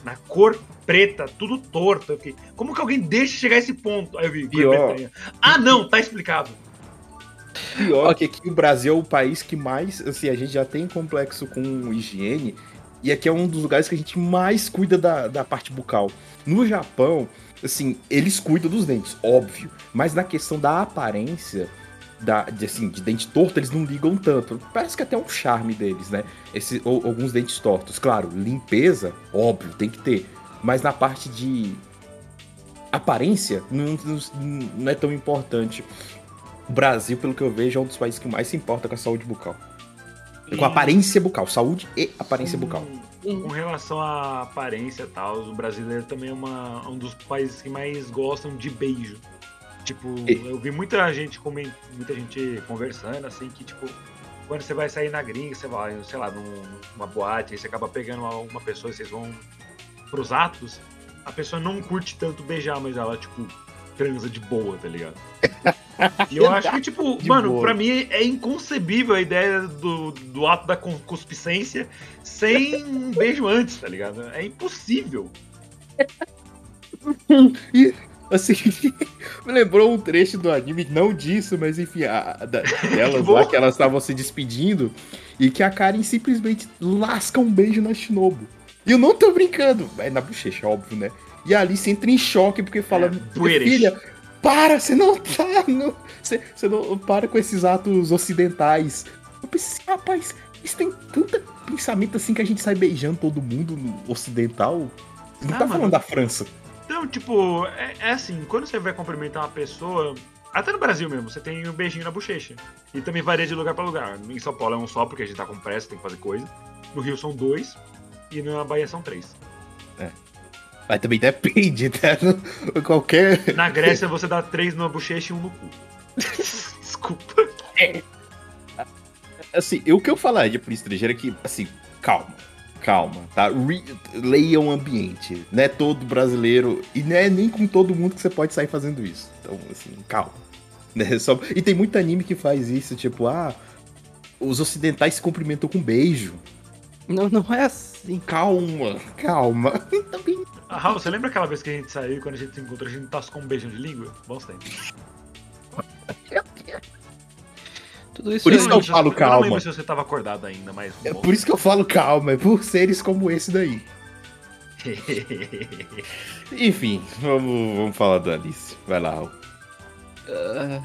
Na cor preta, tudo torto. Eu fiquei, como que alguém deixa chegar a esse ponto? Aí eu vi, Pior. Ah, não, tá explicado. Pior que aqui o Brasil é o país que mais, assim, a gente já tem complexo com higiene, e aqui é um dos lugares que a gente mais cuida da, da parte bucal. No Japão, assim, eles cuidam dos dentes, óbvio, mas na questão da aparência, da, de, assim, de dente torto, eles não ligam tanto. Parece que até é um charme deles, né? Esse, ou- alguns dentes tortos. Claro, limpeza, óbvio, tem que ter. Mas na parte de aparência, não, não- não é tão importante. O Brasil, pelo que eu vejo, é um dos países que mais se importa com a saúde bucal. Com a aparência bucal, saúde e aparência bucal. Com, com relação à aparência e tal, o brasileiro também é uma, um dos países que mais gostam de beijo. Tipo, E- eu vi muita gente muita gente conversando assim que, tipo, quando você vai sair na gringa, você vai, sei lá, num- numa boate, aí você acaba pegando uma, uma pessoa e vocês vão pros atos, a pessoa não curte tanto beijar, mas ela, tipo, transa de boa, tá ligado? *laughs* E eu acho que, tipo, De mano, boa. pra mim é inconcebível a ideia do, do ato da con- cuspicência sem um beijo antes, tá ligado? É impossível. *laughs* Assim, *laughs* me lembrou um trecho do anime, não disso, mas enfim, a, da, delas *laughs* lá que elas estavam se despedindo e que a Karen simplesmente lasca um beijo na Shinobu. E eu não tô brincando, é na bochecha, óbvio, né? E a Alice entra em choque porque fala: É, filha, para, você não tá. Não, você, você não para com esses atos ocidentais. Eu pensei, rapaz, isso tem tanto pensamento assim que a gente sai beijando todo mundo no ocidental. Não Ah, tá mano. falando da França. Então, tipo, é, é assim, quando você vai cumprimentar uma pessoa, até no Brasil mesmo, você tem um beijinho na bochecha. E também varia de lugar pra lugar. Em São Paulo é um só, porque a gente tá com pressa, tem que fazer coisa. No Rio são dois. E na Bahia são três. Mas também depende? *laughs* No- Qualquer. Na Grécia você dá três na bochecha e um no cu. *laughs* Desculpa. Assim, o que eu falaria pro estrangeiro é que, assim, calma. Calma, tá? Re- leiam o ambiente. Não é todo brasileiro. E não é nem com todo mundo que você pode sair fazendo isso. Então, assim, calma. Né? *laughs* Só- E tem muito anime que faz isso, tipo, ah. Os ocidentais se cumprimentam com beijo. Não, não é assim. Calma, calma. *laughs* Também. Ah, Raul, você lembra aquela vez que a gente saiu e quando a gente se encontrou, a gente tascou um beijão de língua? Bons tempos. Tudo isso Por isso aí. que eu se- falo Eu não calma. lembro se você tava acordado ainda, mas. É por isso que eu falo calma, é por seres como esse daí. *laughs* Enfim, vamos, vamos falar da Alice. Vai lá, Raul. Uh,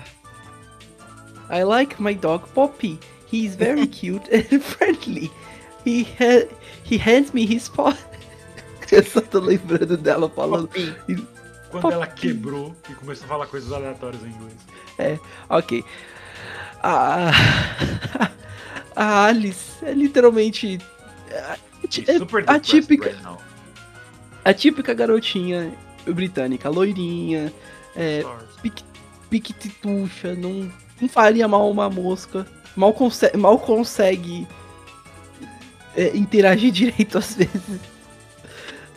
I like my dog Poppy. He's very *laughs* cute and friendly. He ha he hands me his paw. *laughs* Eu só tô lembrando dela falando. Quando ela quebrou e começou a falar coisas aleatórias em inglês. Ok. A, a Alice é literalmente a, é Super a típica, a típica garotinha britânica, loirinha, é, piquititucha, não, não faria mal uma mosca, mal, conse mal consegue é, interagir *laughs* direito às vezes.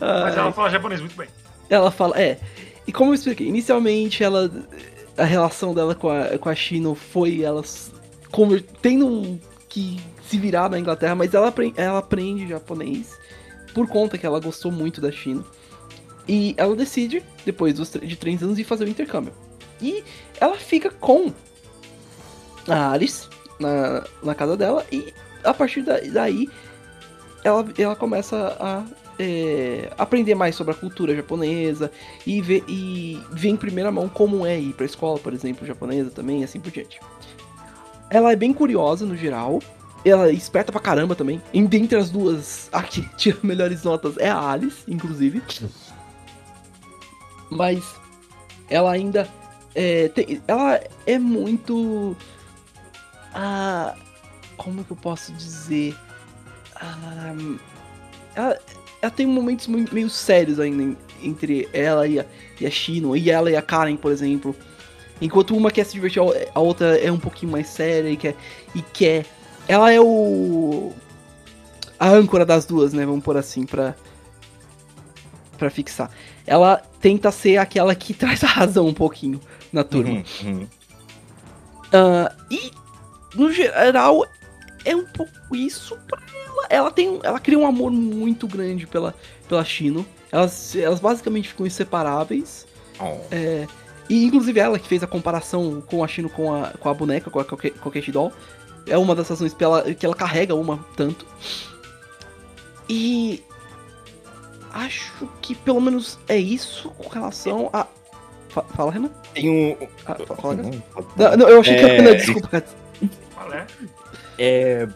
Mas ela fala japonês muito bem. ela fala, é. E como eu expliquei, inicialmente ela. A relação dela com a, com a China foi ela conver- tendo que se virar na Inglaterra, mas ela, ela aprende japonês por conta que ela gostou muito da China. E ela decide, depois dos, de três anos, ir fazer o intercâmbio. E ela fica com a Alice na, na casa dela e a partir da- daí ela, ela começa a é, aprender mais sobre a cultura japonesa e ver, e ver em primeira mão como é ir pra escola, por exemplo, japonesa também, assim por diante. Ela é bem curiosa no geral. Ela é esperta pra caramba também. E dentre as duas, a que *laughs* tira melhores notas é a Alice, inclusive. Mas ela ainda é, tem- ela é muito. Ah, como que eu posso dizer? Ah, ela, ela tem momentos meio sérios ainda entre ela e a, e a Shino, e ela e a Karen, por exemplo. Enquanto uma quer se divertir, a outra é um pouquinho mais séria e quer. E quer. Ela é o. A âncora das duas, né? Vamos por assim, pra. Pra fixar. Ela tenta ser aquela que *laughs* traz a razão um pouquinho na turma. Uhum, uhum. Ah, e, no geral, é um pouco isso pra ela. Ela, tem, ela cria um amor muito grande pela, pela Shino. Elas, elas basicamente ficam inseparáveis. Oh. É, e inclusive ela que fez a comparação com a Shino com a, com a boneca, com a Coque- Coquette Doll. É uma das razões que ela, que ela carrega uma tanto. E acho que pelo menos é isso com relação a. Fa- Fala, Renan? Tem um. Ah, fa- fala, Gats. Não, Não, eu achei que É. era Renan, desculpa, Gats. Qual é? É.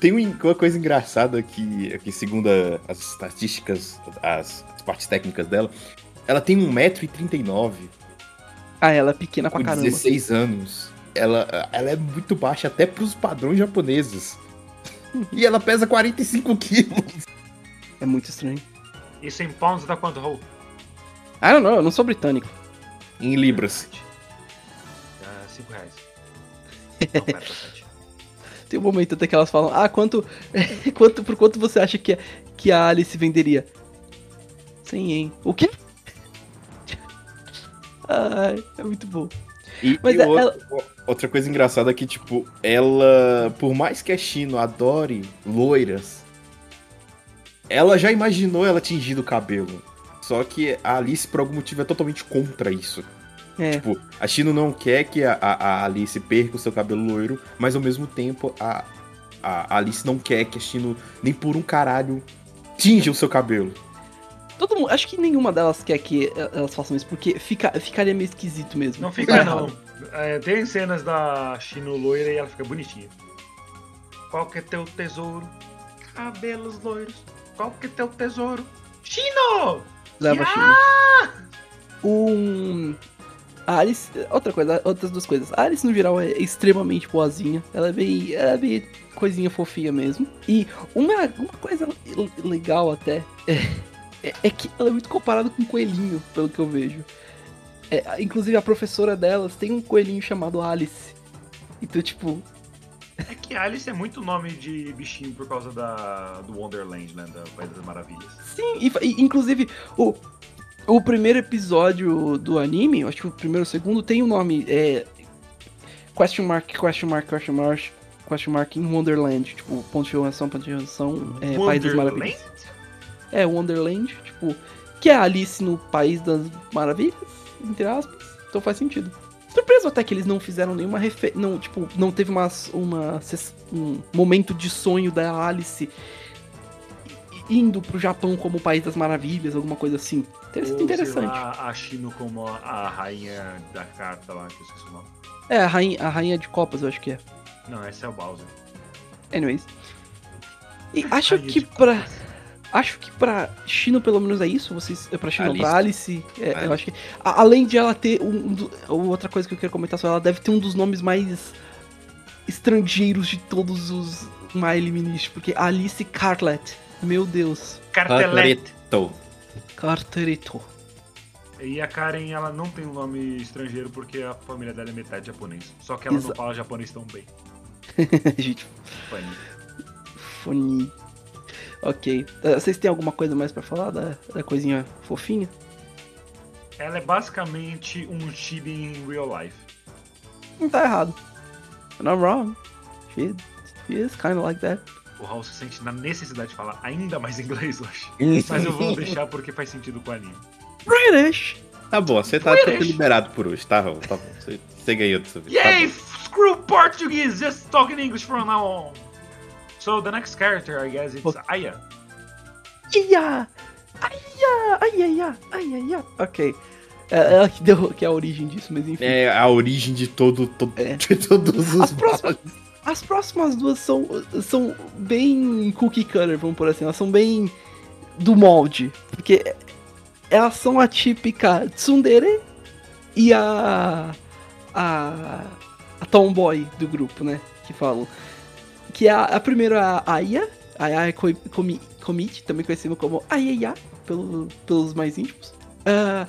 Tem um- uma coisa engraçada que, que segundo a- as estatísticas, as, as partes técnicas dela, ela tem 1,39m Ah, ela é pequena pra com caramba. 16 anos. Ela, ela é muito baixa até pros padrões japoneses. *laughs* E ela pesa 45 quilos. É muito estranho. Isso em pounds dá quanto, Raul? Ah, não, não, eu não sou britânico. Em libras. Dá 5 reais. Não, pera, sete. Tem um momento até que elas falam, ah, quanto, *laughs* quanto por quanto você acha que, a- que a Alice venderia? 100 yen. O quê? *laughs* Ai, é muito bom. E, Mas e é- ela- outra coisa engraçada é que, tipo, ela, por mais que a Shino adore loiras, ela já imaginou ela tingindo o cabelo. Só que a Alice, por algum motivo, é totalmente contra isso. É. Tipo, a Shino não quer que a, a, a Alice perca o seu cabelo loiro, mas ao mesmo tempo a, a Alice não quer que a Shino nem por um caralho tinja o seu cabelo. Todo mundo, acho que nenhuma delas quer que eh, elas façam isso, porque fica, ficaria meio esquisito mesmo. Não fica, não. É, tem cenas da Shino loira e ela fica bonitinha. Qual que é teu tesouro? Cabelos loiros. Qual que é teu tesouro? Shino! Leva a Ah! China. Um. A Alice. Outra coisa, outras duas coisas. A Alice, no geral, é extremamente boazinha. Ela é bem. Ela é bem coisinha fofinha mesmo. E uma, uma coisa le- legal até é, é- é que ela é muito comparada com um coelhinho, pelo que eu vejo. É, inclusive, a professora delas tem um coelhinho chamado Alice. Então, tipo, É que Alice é muito nome de bichinho por causa da, do Wonderland, né? Da País das Maravilhas. Sim, e, inclusive o, o primeiro episódio do anime, acho que o primeiro ou o segundo, tem o nome é, Question Mark, Question Mark, Question Mark, Question Mark in Wonderland. Tipo, ponto de interrogação, ponto de interrogação, é, País das Wonderland? Maravilhas. É, Wonderland, tipo, que é a Alice no País das Maravilhas, entre aspas, então faz sentido. Surpreso até que eles não fizeram nenhuma não, tipo, não teve uma, uma, um momento de sonho da Alice indo pro Japão como o País das Maravilhas, alguma coisa assim. Teria sido interessante. Sei lá, a Shino como a, a rainha da carta lá, que eu esqueci o nome. É, a rainha, a rainha de copas, eu acho que é. Não, esse é o Bowser. Anyways. E acho Rainha que pra. copas. Acho que pra Chino, pelo menos, é isso. Vocês. É pra Alice. pra Alice. é, Alice. Eu acho que. a- além de ela ter um. um do- outra coisa que eu quero comentar sobre ela, deve ter um dos nomes mais estrangeiros de todos os My Minish, porque Alice Cartlet. Meu Deus. Cartelete. Tô. Cartereto. E a Karen, ela não tem um nome estrangeiro porque a família dela é metade japonês. Só que ela Exa- não fala japonês tão bem. *laughs* Gente, Funny. fone. Ok. Eh, Vocês têm alguma coisa mais pra falar da, da coisinha fofinha? Ela é basicamente um chibi em real life. Não tá errado. I'm not wrong. She, she is kinda like that. O Raul se sente na necessidade de falar ainda mais *laughs* inglês hoje. Mas eu vou deixar porque faz sentido com o anime. British! Tá bom, você tá, tá liberado por hoje, tá, Raul? Tá bom. Você, você ganhou dessa vez. Yay! Tá. Screw Portuguese! Just talking English from now on! So the next character, I guess, it's Ok. Aya. Ia! Aia! Ai, ai, ai, ai, ai, ai. Ok. É ela que deu que é a origem disso, mas enfim. É a origem de todo, todo É. de todos os As próximas, as próximas duas são, são bem cookie cutter, vamos por assim. Elas são bem do molde. Porque elas são a típica tsundere e a. a. a tomboy do grupo, né? Que falam. Que é a, a primeira é a Aya. A Aya Ko- Komi- também conhecida como Ayaya, pelo, pelos mais íntimos. Ah,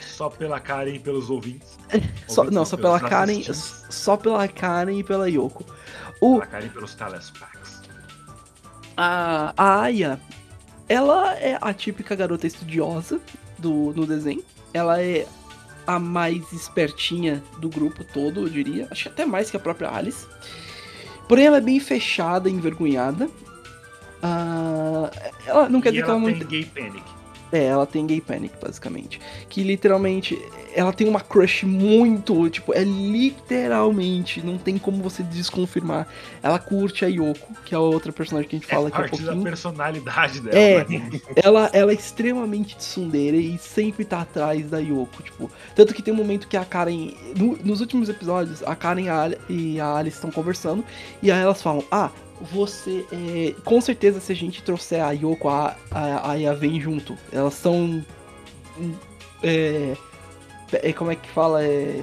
Só pela Karen e pelos ouvintes. *laughs* só, Ouvintes não, só pela Karen. Só pela Karen e pela Yoko. O, pelos telespacks. a, a Aya, ela é a típica garota estudiosa do, no desenho. Ela é a mais espertinha do grupo todo, eu diria. Acho que até mais que a própria Alice. Porém, ela é bem fechada e envergonhada. Ah, ela não quer e dizer que ela ela não tem gay panic. É, ela tem gay panic, basicamente. Que literalmente, ela tem uma crush muito, tipo, é literalmente, não tem como você desconfirmar. Ela curte a Yoko, que é a outra personagem que a gente fala é daqui a parte da personalidade dela. É. né? Ela, ela é extremamente tsundere e sempre tá atrás da Yoko, tipo. Tanto que tem um momento que a Karen. no- nos últimos episódios, a Karen e a Ali- e a Alice estão conversando. E aí elas falam: Ah, você. é, com certeza, se a gente trouxer a Yoko, a, a, a Aya vem junto. Elas são. É, pé- como é que fala? É,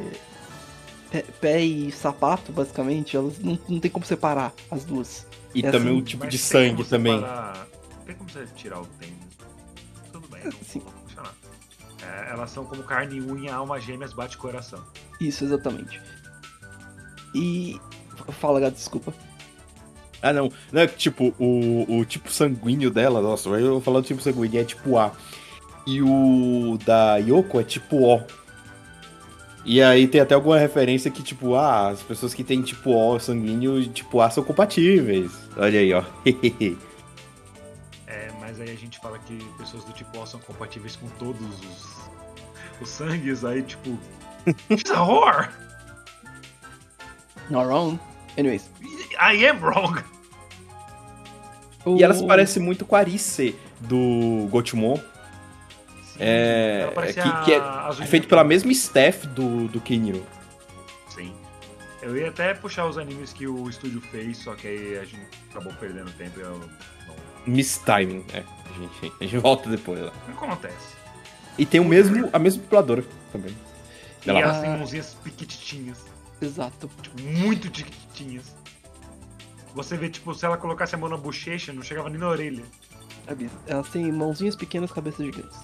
pé, pé e sapato, basicamente. Elas não, não tem como separar as duas. E É também assim, o tipo de sangue também. separar- Tem como você tirar o tênis? Tudo bem, não Sim. vou funcionar. É, elas são como carne e unha, alma gêmeas, bate coração. Isso, exatamente. E. Fala, gato, desculpa. Ah, não. Não é que, tipo, o, o tipo sanguíneo dela, nossa, eu vou falar do tipo sanguíneo, é tipo A. E o da Yoko é tipo O. E aí tem até alguma referência que, tipo, ah, as pessoas que têm tipo O sanguíneo e tipo A são compatíveis. Olha aí, ó. *laughs* É, mas aí a gente fala que pessoas do tipo O são compatíveis com todos os, os sangues, aí tipo. She's a whore! Not wrong. Anyways. I am wrong! E ela se parece muito com a Arice do Gotemon. Sim, É, ela parece que- que é- É feito pela mesma staff do, do Keniro. Sim. Eu ia até puxar os animes que o estúdio fez, só que aí a gente acabou perdendo tempo e eu não. Miss Timing, é. A gente, a gente volta depois lá. Não acontece. E tem o mesmo, a mesma dubladora também. E Ela- elas têm mãozinhas piquititinhas. Exato. Tipo, muito tiquitinhas. Você vê, tipo, se ela colocasse a mão na bochecha, não chegava nem na orelha. Sabe? Elas têm mãozinhas pequenas, cabeças gigantes.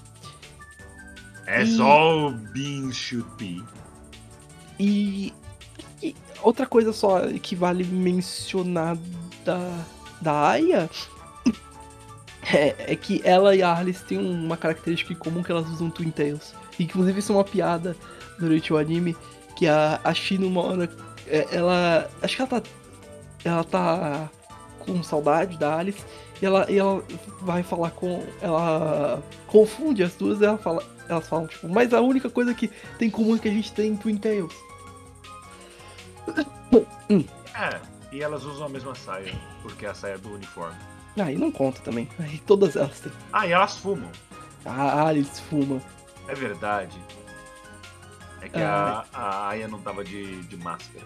As E- all beings should be. E, e outra coisa só que vale mencionar da, da Aya é, é que ela e a Alice têm uma característica em comum que elas usam Twin Tails. Inclusive isso é uma piada durante o anime, que a, a Shino uma hora. é, Ela. Acho que ela tá. Ela tá com saudade da Alice. E ela, e ela vai falar com. Ela confunde as duas e ela fala, elas falam, tipo, mas a única coisa que tem em comum é que a gente tem Twin Tails. É, e elas usam a mesma saia, porque é a saia do uniforme. Aí não conta também. Aí todas elas têm. Ah, e elas fumam. A Alice fuma. É verdade. É que a, a Aya não tava de, de máscara.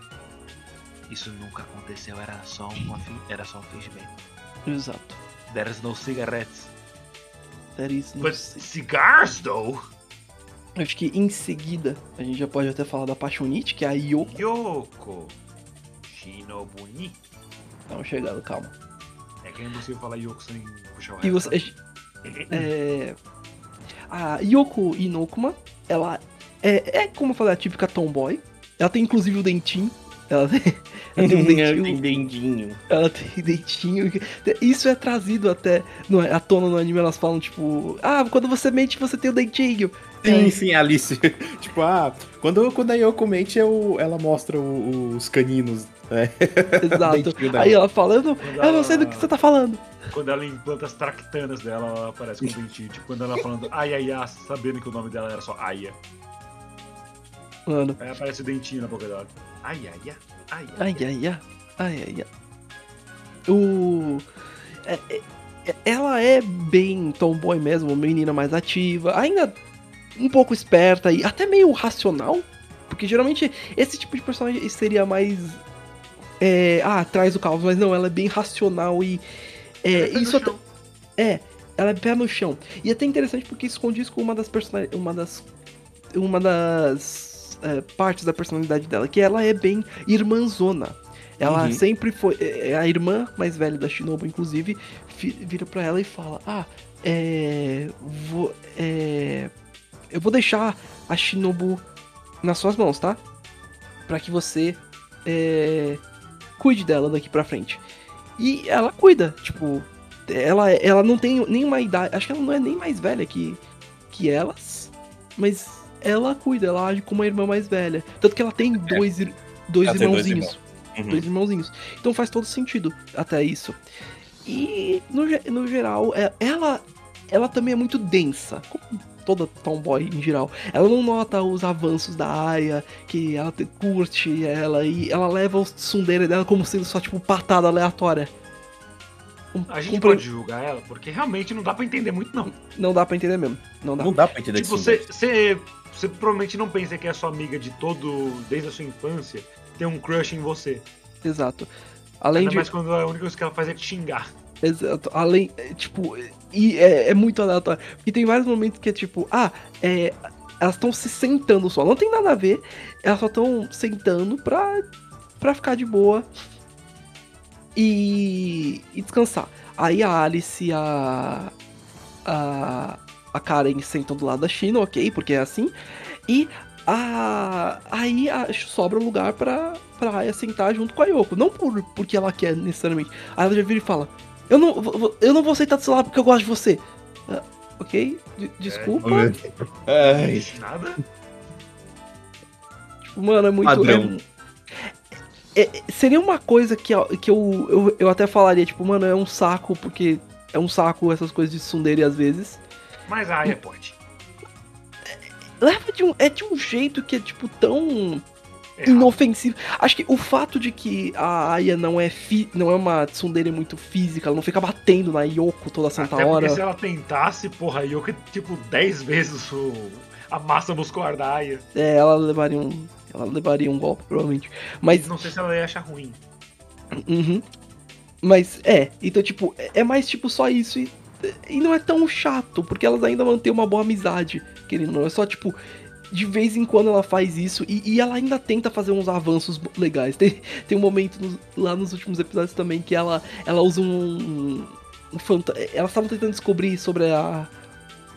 Isso nunca aconteceu, era só, uma, fi- era só um fingimento. Exato. There's no cigarettes. That is no But cigars, though? Acho que em seguida a gente já pode até falar da Paixonite, que é a Yoko. Yoko. Shinobuni. Não, chegando, calma. É que é impossível falar Yoko sem puxar o E você. É. A Yoko Inokuma, ela é, é como eu falei, a típica tomboy. Ela tem inclusive o dentinho. Ela tem, ela tem um *laughs* dentinho. dendinho. Ela tem dentinho. Isso é trazido até no, à tona no anime. Elas falam, tipo, ah, quando você mente, você tem o dentinho. Sim, sim, Alice. *laughs* tipo, ah, quando, quando a Yoko mente, eu, ela mostra o- os caninos. né? *laughs* Exato. dentinho. Aí ela fala, eu não, Quando eu não sei do que você tá falando. Quando ela implanta as tractanas dela, ela aparece com o dentinho. Tipo, quando ela falando ai ai ai, sabendo que o nome dela era só Aya. Mano, Aí aparece o dentinho na boca dela. Ai ai ai, ai ai. ai, ai, ai, ai. O... é- é- é- ela é bem tomboy mesmo, menina mais ativa, ainda um pouco esperta e até meio racional, porque geralmente esse tipo de personagem seria mais... É, ah, traz o caos, mas não, ela é bem racional e... É, no isso até. É, ela é pé no chão. E é até interessante porque isso condiz com uma das personalidades. Uma das. Uma das é, partes da personalidade dela, que ela é bem irmãzona. Ela Uhum. sempre foi. é, A irmã mais velha da Shinobu, inclusive, vira pra ela e fala: Ah, é. Vou, é eu vou deixar a Shinobu nas suas mãos, tá? Pra que você é, cuide dela daqui pra frente. E ela cuida, tipo, ela, ela não tem nenhuma idade. Acho que ela não é nem mais velha que, que elas. Mas ela cuida, ela age como uma irmã mais velha. Tanto que ela tem dois, ir- dois Ela tem dois irmãozinhos. Uhum. Dois irmãozinhos. Então faz todo sentido até isso. E no, no geral, é- ela, ela também é muito densa. Como toda tomboy em geral. Ela não nota os avanços da Aya, que ela te- curte ela e ela leva o tsundere dela como sendo só tipo patada aleatória. Um- A gente um- pode julgar ela, porque realmente não dá pra entender muito, não. Não dá pra entender mesmo. Não dá. Não dá pra entender Tipo, você, você, provavelmente não pensa que é sua amiga de todo. desde a sua infância, tem um crush em você. Exato. Além Ainda de. mais quando a única coisa que ela faz é te xingar. Exato. Além. é, Tipo. E é, é muito aleatório. Porque tem vários momentos que é tipo. Ah, é. Elas estão se sentando só. Não tem nada a ver. Elas só estão sentando pra. pra ficar de boa. E. e descansar. Aí a Alice a. A. A Karen sentam do lado da China, ok, porque é assim. E a, aí a- sobra um lugar pra, pra Aya sentar junto com a Yoko. Não por, porque ela quer necessariamente. Aí ela já vira e fala: Eu não, eu não vou sentar do seu lado porque eu gosto de você. Ah, ok? De- desculpa. Ai, Nada? Tipo, mano, é muito. Padrão. é- é- seria uma coisa que, que eu, eu, eu até falaria, tipo, mano, é um saco porque é um saco essas coisas de tsundere às vezes. Mas a Aya pode. Leva de um. É de um jeito que é, tipo, tão Errado. inofensivo. Acho que o fato de que a Aya não é, fi, não é uma tsundere muito física, ela não fica batendo na Yoko toda santa Até hora. porque se ela tentasse, porra, a Yoko é tipo 10 vezes o... a massa muscular da Aya. É, ela levaria um. Ela levaria um golpe, provavelmente. Mas. Não sei se ela ia achar ruim. Uhum. Mas é, então, tipo, é é mais tipo só isso e, e não é tão chato, porque elas ainda mantêm uma boa amizade, querendo não. É só, tipo, de vez em quando ela faz isso e, e ela ainda tenta fazer uns avanços legais. *laughs* Tem, tem um momento nos- lá nos últimos episódios também que ela, ela usa um. um fanta elas estavam tentando descobrir sobre a.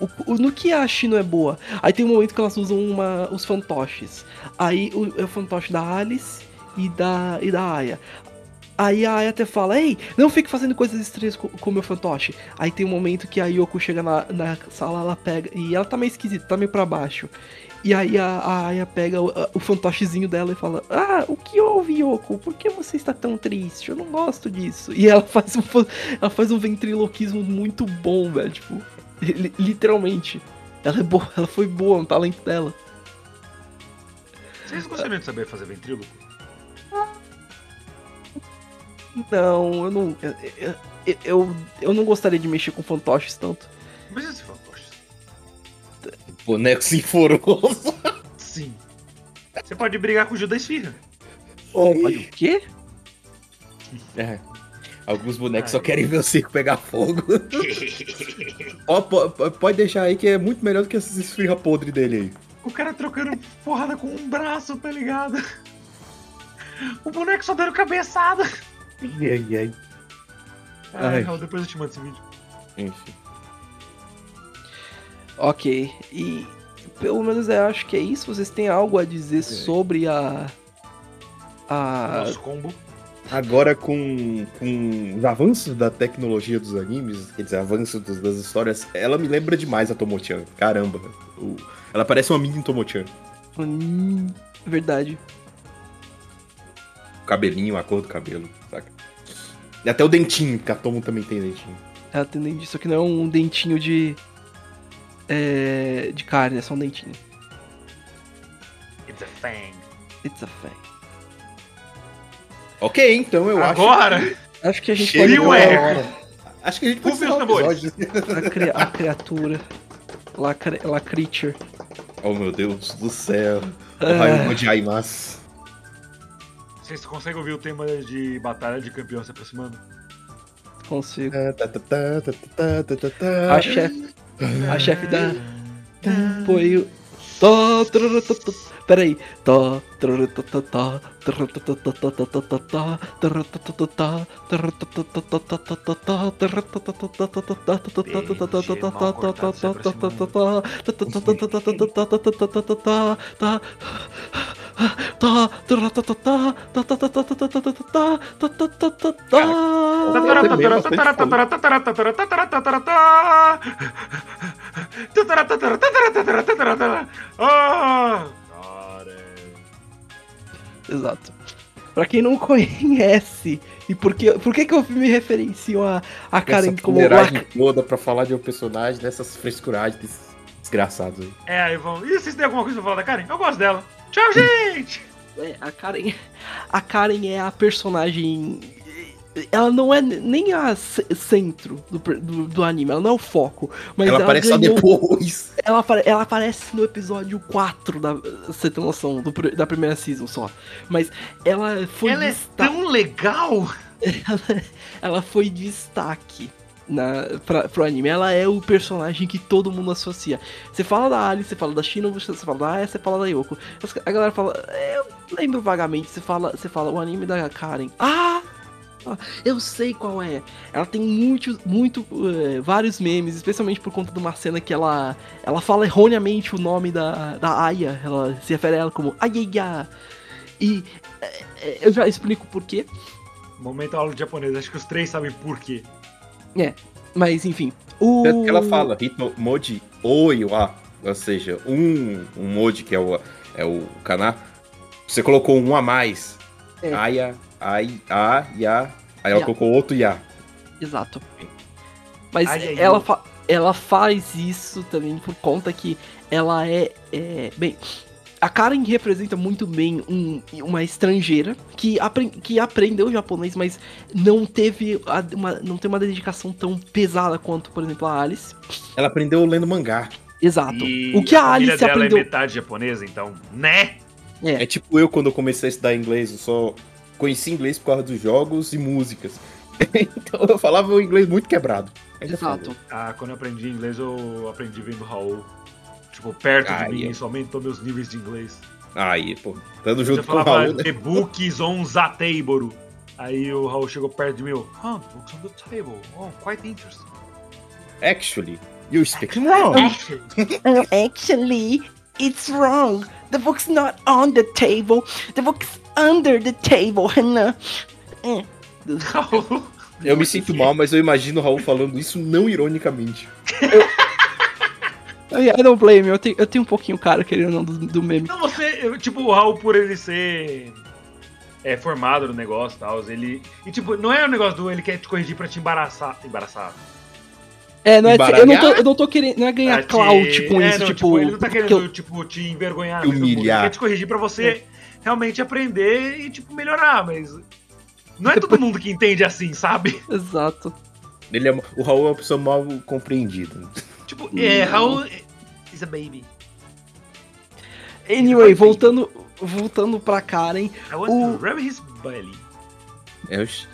o- o- no que a Shino é boa. Aí tem um momento que elas usam uma, os fantoches. Aí o, é o fantoche da Alice e da, e da Aya. Aí a Aya até fala, ei, não fique fazendo coisas estranhas com o meu fantoche. Aí tem um momento que a Yoko chega na, na sala, ela pega. E ela tá meio esquisita, tá meio pra baixo. E aí a, a Aya pega o, o fantochezinho dela e fala: Ah, o que houve, Yoko? Por que você está tão triste? Eu não gosto disso. E ela *laughs* faz um, ela faz um ventriloquismo muito bom, velho. Tipo, li- literalmente. Ela é boa, ela foi boa no talento dela. Vocês gostariam de saber fazer ventríloco? Não, eu não. Eu, eu, eu, eu não gostaria de mexer com fantoches tanto. Mas esse fantoche? Boneco sinforoso. Sim. Você pode brigar com o Judas Esfirra. Pode o quê? É. Alguns bonecos Ai. só querem ver o circo pegar fogo. Ó, po- po- pode deixar aí que é muito melhor do que essas esfirra podre dele aí. o cara trocando porrada com um braço, tá ligado? O boneco só dando cabeçada. Ai, ai, ai. Ai, Ai. Raul, depois eu te mando esse vídeo. Enfim. Ok. E pelo menos eu acho que é isso. Vocês têm algo a dizer sobre a. A. Nosso combo. Agora com, com os avanços da tecnologia dos animes, quer dizer, avanços dos- das histórias, ela me lembra demais a Tomo-chan. Caramba. O- ela parece uma mini Tomo-chan. Hum, verdade. O cabelinho, a cor do cabelo, saca? E até o dentinho, que a Tomo também tem dentinho. Ela tem dente, só que não é um dentinho de. É, de carne, é só um dentinho. It's a fang. It's a fact. Ok, então eu Agora, acho. Acho que a gente Chega pode o. Acho que a gente pode os o tambores. episódio. A, cri- a criatura. La, cri- la creature. Oh meu Deus do céu. Ah. Ohayou gozaimasu. Vocês conseguem ouvir o tema de Batalha de Campeão se aproximando? Consigo. A chefe. A chefe da. Foi o peraí. Tó, Oh! Exato. Pra quem não *laughs* conhece, e por que, por que, que eu me referencio a, a Karen Essa como Lac- toda pra falar de um personagem dessas frescuragens desses desgraçados aí. É, aí vão. E vocês têm alguma coisa pra falar da Karen? Eu gosto dela. Tchau, gente! *laughs* É, a Karen. A Karen é a personagem. Ela não é nem a ce- centro do, do, do anime, ela não é o foco. Mas ela ela, aparece só ganhou- depois. Ela, ela aparece no episódio 4 da. Você tem noção, do da primeira season só. Mas ela foi Ela é tão legal! ela, *laughs* ela foi destaque na, pra, pro anime. Ela é o personagem que todo mundo associa. Você fala da Ali, você fala da Shino, você fala da Aya, você fala da Yoko. A galera fala, é, eu lembro vagamente, você fala, você fala o anime da Karen. Ah! Eu sei qual é. Ela tem muitos, muito, eh, vários memes, especialmente por conta de uma cena que ela, ela fala erroneamente o nome da, da Aya. Ela se refere a ela como Ayaya. E eh, eh, eu já explico por quê. Momento aula de japonês, acho que os três sabem por quê. Mas enfim. O... Tanto que ela fala, Hito Moji Oiwa. Ou seja, um, um Moji, que é o, é o Kana. Você colocou um a mais. É. Aya, ai, a, ya. Aí ela Ya. colocou outro ya. Exato. Mas Ai, ela, ai. fa- ela faz isso também por conta que ela é, é- Bem, a Karen representa muito bem um- uma estrangeira que, apren- que aprendeu japonês, mas não teve a- uma, não tem uma dedicação tão pesada quanto, por exemplo, a Alice. Ela aprendeu lendo mangá. Exato. E o que a, família Alice dela aprendeu. é metade japonesa, então, né? É tipo eu quando eu comecei a estudar inglês, eu só conheci inglês por causa dos jogos e músicas. *laughs* então eu falava o inglês muito quebrado. Ainda Exato. Ah, quando eu aprendi inglês, eu aprendi vendo Raul. Tipo, perto Ah, de mim, é. isso aumentou meus níveis de inglês. Aí, pô, estando Eu junto com o falava Raul, né? The books on the table. Aí o Raul chegou perto de mim, eu, huh, books on the table. Oh, quite interesting. Actually, you speak wrong. Uh, actually, *laughs* it's wrong. The book's not on the table. The book's under the table, Hannah. Eh. Raul, Eu me sinto mal, mas eu imagino o Raul falando isso não ironicamente. I don't blame you. Eu tenho, eu tenho um pouquinho cara, querendo não, do, do meme. Não, você, eu, tipo, o Raul, por ele ser é, formado no negócio e tal, ele. E, tipo, não é o negócio do ele quer te corrigir pra te embaraçar. Embaraçar. É, não é, eu, não tô, eu não tô querendo. Não é ganhar clout com é, isso, não, tipo. Ele não tá querendo, eu- tipo, te envergonhar. Tipo, humilhar. Ele quer te corrigir pra você realmente aprender e, tipo, melhorar, mas. Não é todo mundo que entende assim, sabe? *laughs* Exato. Ele é, o Raul é uma pessoa mal compreendida. Tipo, é, Não. Raul is a baby. Anyway, voltando, voltando pra Karen. I want O- to rub his belly. É, v-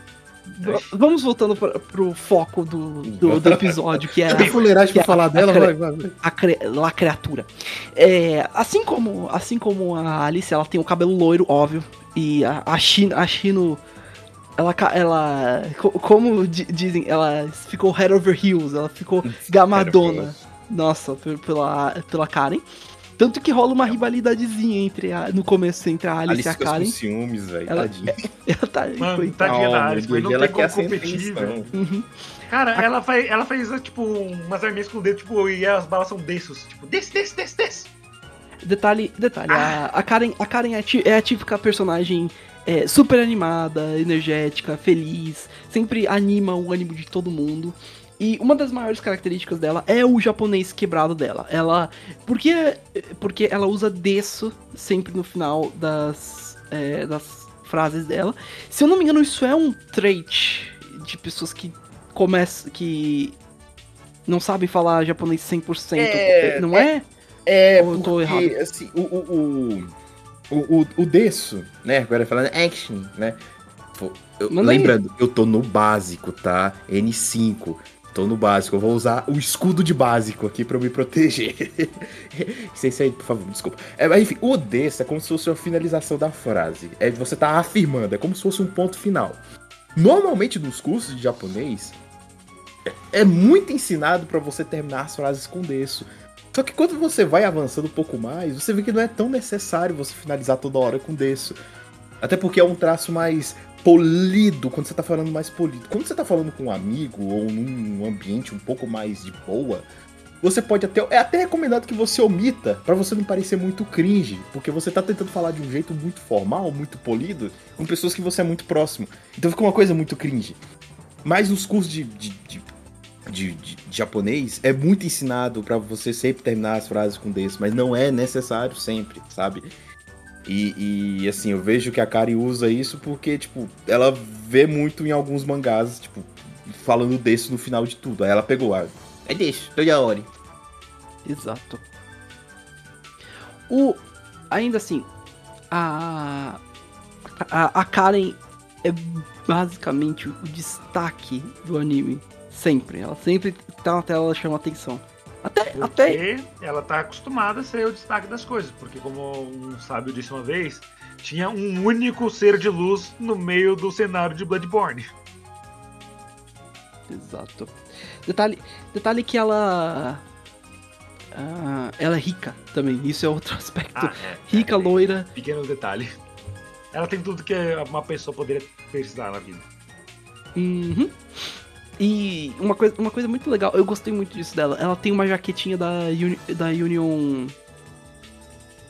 Vamos voltando pra, pro foco do, do, do episódio, que é Tem fuleiragem que pra a- falar a dela, cre- vai, a, cre- lá criatura. É, assim como assim como a Alice, ela tem o cabelo loiro, óbvio, e a, a Shino, a Shino ela, ela co- como di- dizem, ela ficou head over heels, ela ficou gamadona. Nossa, pe- pela pela Karen. Tanto que rola uma rivalidadezinha entre a, no começo entre a Alice, Alice e a fica com Karen. ciúmes, velho. Ela- Tadinha. *laughs* Ela tá, Mano, foi- tadinha da Alice, mas não tem ela como ser competir, velho. Uhum. Cara, ela faz, ela faz, tipo, umas arminhas com o dedo, tipo, e as balas são desses, tipo, desse, desse, desse, desse. Detalhe, detalhe, a, a Karen, a Karen é, a é a típica personagem é, super animada, energética, feliz, sempre anima o ânimo de todo mundo. E uma das maiores características dela é o japonês quebrado dela. Ela. Porque, porque ela usa desu sempre no final das, é, das frases dela. Se eu não me engano, isso é um trait de pessoas que começam. que não sabem falar japonês 100%. É, não é? É, Ou eu tô porque, errado? assim, o, o, o, o, o, Desso, né, agora falando action, né, eu- aí. lembrando, eu tô no básico, tá, N5, tô no básico, eu vou usar o escudo de básico aqui eu me proteger. *laughs* Sem sair, por favor, desculpa. É, mas enfim, o Desso é como se fosse a finalização da frase, é você tá afirmando, é como se fosse um ponto final. Normalmente nos cursos de japonês, é- é muito ensinado pra você terminar as frases com Desso. Só que quando você vai avançando um pouco mais, você vê que não é tão necessário você finalizar toda hora com desso. Até porque é um traço mais polido, quando você tá falando mais polido. Quando você tá falando com um amigo ou num ambiente um pouco mais de boa, você pode até. É até recomendado que você omita, pra você não parecer muito cringe, porque você tá tentando falar de um jeito muito formal, muito polido, com pessoas que você é muito próximo. Então fica uma coisa muito cringe. Mas nos cursos de, de, de de, de- japonês é muito ensinado pra você sempre terminar as frases com desse, mas não é necessário sempre, sabe? E, e, assim, eu vejo que a Kari usa isso porque, tipo, ela vê muito em alguns mangás, tipo, falando desse no final de tudo. Aí ela pegou, ah, é desse, toda hora. Exato. O. Ainda assim, a. A, a Karen é basicamente o destaque do anime. Sempre. Ela sempre tá na tela, ela chama atenção. Até. Porque até ela tá acostumada a ser o destaque das coisas. Porque, como um sábio disse uma vez, tinha um único ser de luz no meio do cenário de Bloodborne. Exato. Detalhe, detalhe que ela. ah, ela é rica também. Isso é outro *laughs* aspecto. Ah, é, rica, é, loira. Pequeno detalhe. Ela tem tudo que uma pessoa poderia precisar na vida. Uhum. E uma coisa, uma coisa muito legal, eu gostei muito disso dela. Ela tem uma jaquetinha da, Uni, da Union.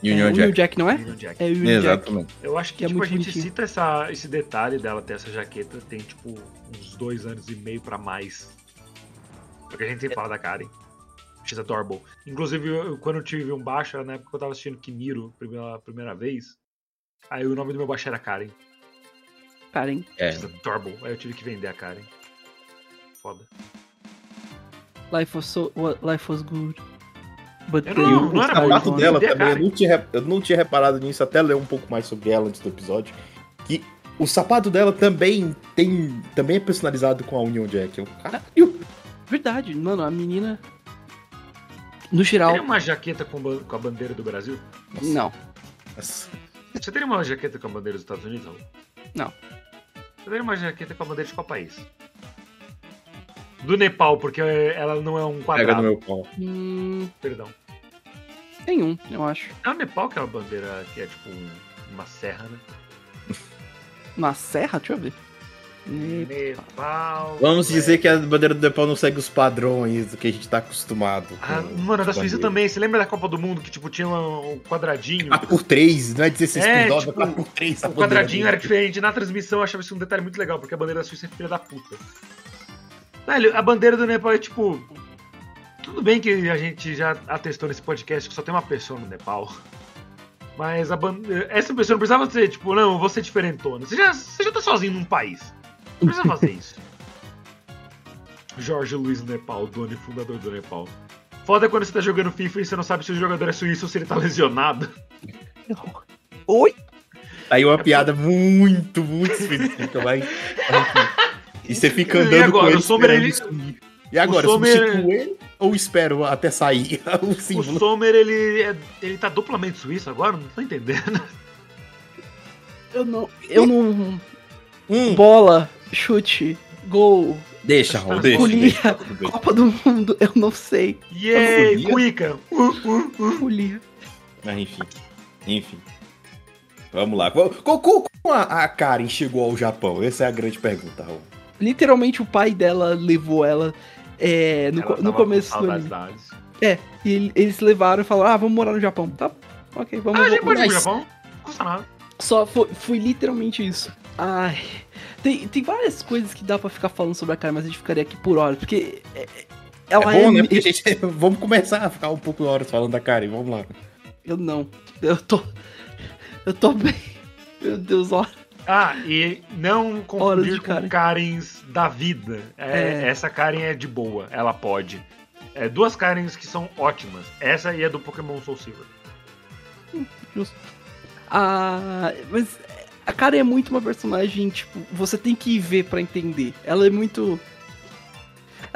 é, Union Union Jack. Jack, não é? Union Jack. É Union Jack. Exatamente. Eu acho que, Que é tipo, a muito gente bonitinho. cita essa, esse detalhe dela ter essa jaqueta, tem tipo uns dois anos e meio pra mais. Porque a gente sempre fala da Karen. She's adorable. Inclusive, eu- quando eu tive um baixo, era na época que eu tava assistindo Kimiro pela primeira vez. Aí o nome do meu baixo era Karen. Karen. É. She's adorable. Aí eu tive que vender a Karen. Foda. Life was so. Life was good. But Eu não- o não era sapato dela não. também, eu não, tinha, eu não tinha reparado nisso até ler um pouco mais sobre ela antes do episódio. Que o sapato dela também tem. Também é personalizado com a Union Jack. Eu, caralho. Verdade, mano, a menina. No geral, Teria uma jaqueta com, com a bandeira do Brasil? não. Nossa. Você teria uma jaqueta com a bandeira dos Estados Unidos? Raul? Não. Você teria uma jaqueta com a bandeira de qual país? Do Nepal, porque ela não é um Pega quadrado. no meu pau. Hum, Perdão. nenhum, eu acho. É o Nepal que é uma bandeira que é tipo um- uma serra, né? Na serra, deixa eu ver. Ne- Nepal. Vamos é. dizer que a bandeira do Nepal não segue os padrões do que a gente tá acostumado. Ah, mano, a da Suíça também. Você lembra da Copa do Mundo que, tipo, tinha um um quadradinho? 4 por 3 não é 16 É, por 9, tipo, é 4 por 3 O quadradinho era diferente. Na transmissão eu achava isso um detalhe muito legal, porque a bandeira da Suíça é filha da puta. Velho, a bandeira do Nepal é tipo. Tudo bem que a gente já atestou nesse podcast que só tem uma pessoa no Nepal. Mas a ban- essa pessoa não precisava ser, tipo, não, eu vou ser diferentona. Você já, você já tá sozinho num país. Não precisa fazer isso. *laughs* Jorge Luiz Nepal, dono e fundador do Nepal. Foda é quando você tá jogando FIFA e você não sabe se o jogador é suíço ou se ele tá lesionado. Oi? Aí uma piada muito, muito específica, vai. E você fica andando agora, com ele o. E agora, o Sommer- substituo ele ou espero até sair *laughs* o O símbolo? Sommer, ele, é- ele tá duplamente suíço agora? Não tô entendendo. Eu não. Eu não. Hum, Bola, chute, gol, deixa, Raul, deixa. Deixa, bem. Copa do Mundo, eu não sei. Yay? Cuica! Uh, uh, uh. Folia. Mas enfim, enfim. Vamos lá. Como a, a Karen chegou ao Japão? Essa é a grande pergunta, Raul. Literalmente o pai dela levou ela é, no, Ela no começo com do anime. É, e ele- eles levaram e falaram, ah, vamos morar no Japão. Tá, ok, vamos. Ah, a gente pode ir pro Japão? Custa nada. Só foi, foi literalmente isso. Ai. Tem, tem várias coisas que dá pra ficar falando sobre a cara, mas a gente ficaria aqui por horas, porque é- é- ela é é. bom, né? me- Porque a gente, *laughs* vamos começar a ficar um pouco horas falando da Karen. Vamos lá. Eu não. Eu tô. Eu tô bem. Meu Deus, ó. Ah, e não confundir de com Karen. Karens da vida. É, É. Essa Karen é de boa, ela pode. É, duas Karens que são ótimas. Essa aí é do Pokémon Soul Silver. Ah, mas a cara é muito uma personagem, tipo, você tem que ver pra entender. Ela é muito.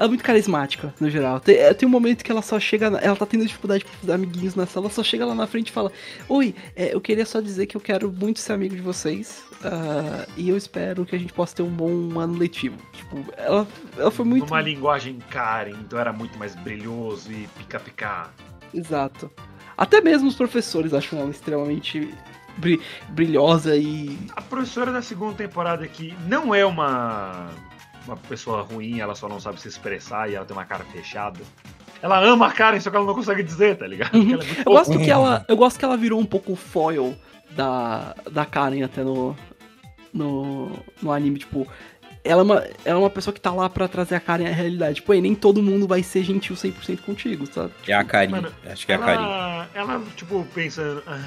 Ela é muito carismática, no geral. Tem, é, tem um momento que ela só chega. ela tá tendo dificuldade com os amiguinhos na sala, ela só chega lá na frente e fala: Oi, é, eu queria só dizer que eu quero muito ser amigo de vocês. ah, e eu espero que a gente possa ter um bom ano letivo. Tipo, ela, ela foi muito. Numa linguagem Karen, então era muito mais brilhoso e pica-pica. Exato. Até mesmo os professores acham ela extremamente bri- brilhosa e. A professora da segunda temporada aqui não é uma, uma pessoa ruim, ela só não sabe se expressar e ela tem uma cara fechada. Ela ama a Karen, só que ela não consegue dizer, tá ligado? Uhum. Ela é Eu gosto que ela, eu gosto que ela virou um pouco foil da, da Karen até no, no, no anime, tipo, ela é, uma, ela é uma pessoa que tá lá pra trazer a Karen à realidade. Tipo, "Ei, nem todo mundo vai ser gentil 100% contigo, sabe? É a Karen. Mano, Acho que é a Karen. ela, ela, tipo, pensa, "Ah,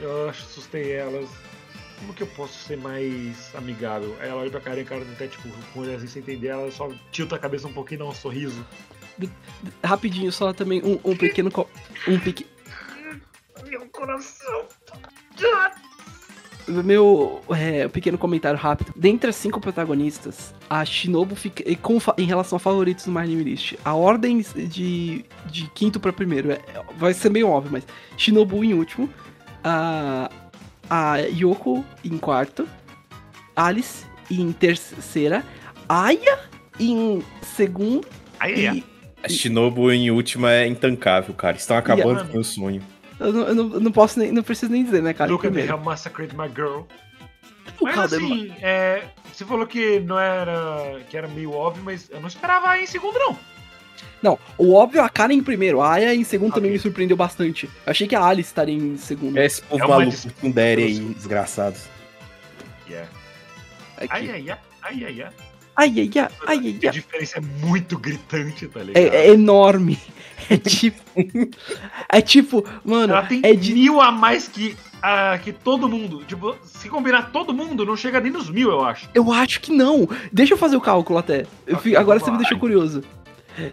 eu assustei elas. Como que eu posso ser mais amigável? Aí ela olha pra Karen e a Karen até, tipo, com assim sem entender, ela só tilta a cabeça um pouquinho e dá um sorriso. Rapidinho, só também um, um pequeno. co- Um pequ... Meu coração. Meu é, pequeno comentário rápido. Dentre as cinco protagonistas, a Shinobu fica. e com em relação a favoritos do My Anime List, a ordem de, de quinto pra primeiro é, vai ser meio óbvio, mas Shinobu em último, a, a Yoko em quarto, Alice em terceira, Aya em segundo Aí, e. A Shinobu em última é intancável, cara. Estão acabando com o meu sonho. Eu não, eu não, posso nem. Não preciso nem dizer, né, cara? Look at me, massacred my girl. Mas cara dele- assim, é, você falou que não era. que era meio óbvio, mas eu não esperava aí em segundo, não. Não, o óbvio, a Karen em primeiro, a Aya em segundo também me surpreendeu bastante. Eu achei que a Alice estaria em segundo. É esse povo É maluco dis- com Derry aí, desgraçados. Yeah. Aqui. Ai, ai, ai, ai, ai, ai. Ai, ai, ai, ai, ai, A diferença é muito gritante, tá ligado? É, é enorme. *laughs* É tipo. É tipo, mano, Ela tem é de. mil a mais que, que todo mundo. Tipo, se combinar todo mundo, não chega nem nos mil, eu acho. Eu acho que não. Deixa eu fazer o cálculo até. Eu Ok, fi- Agora você me deixou curioso.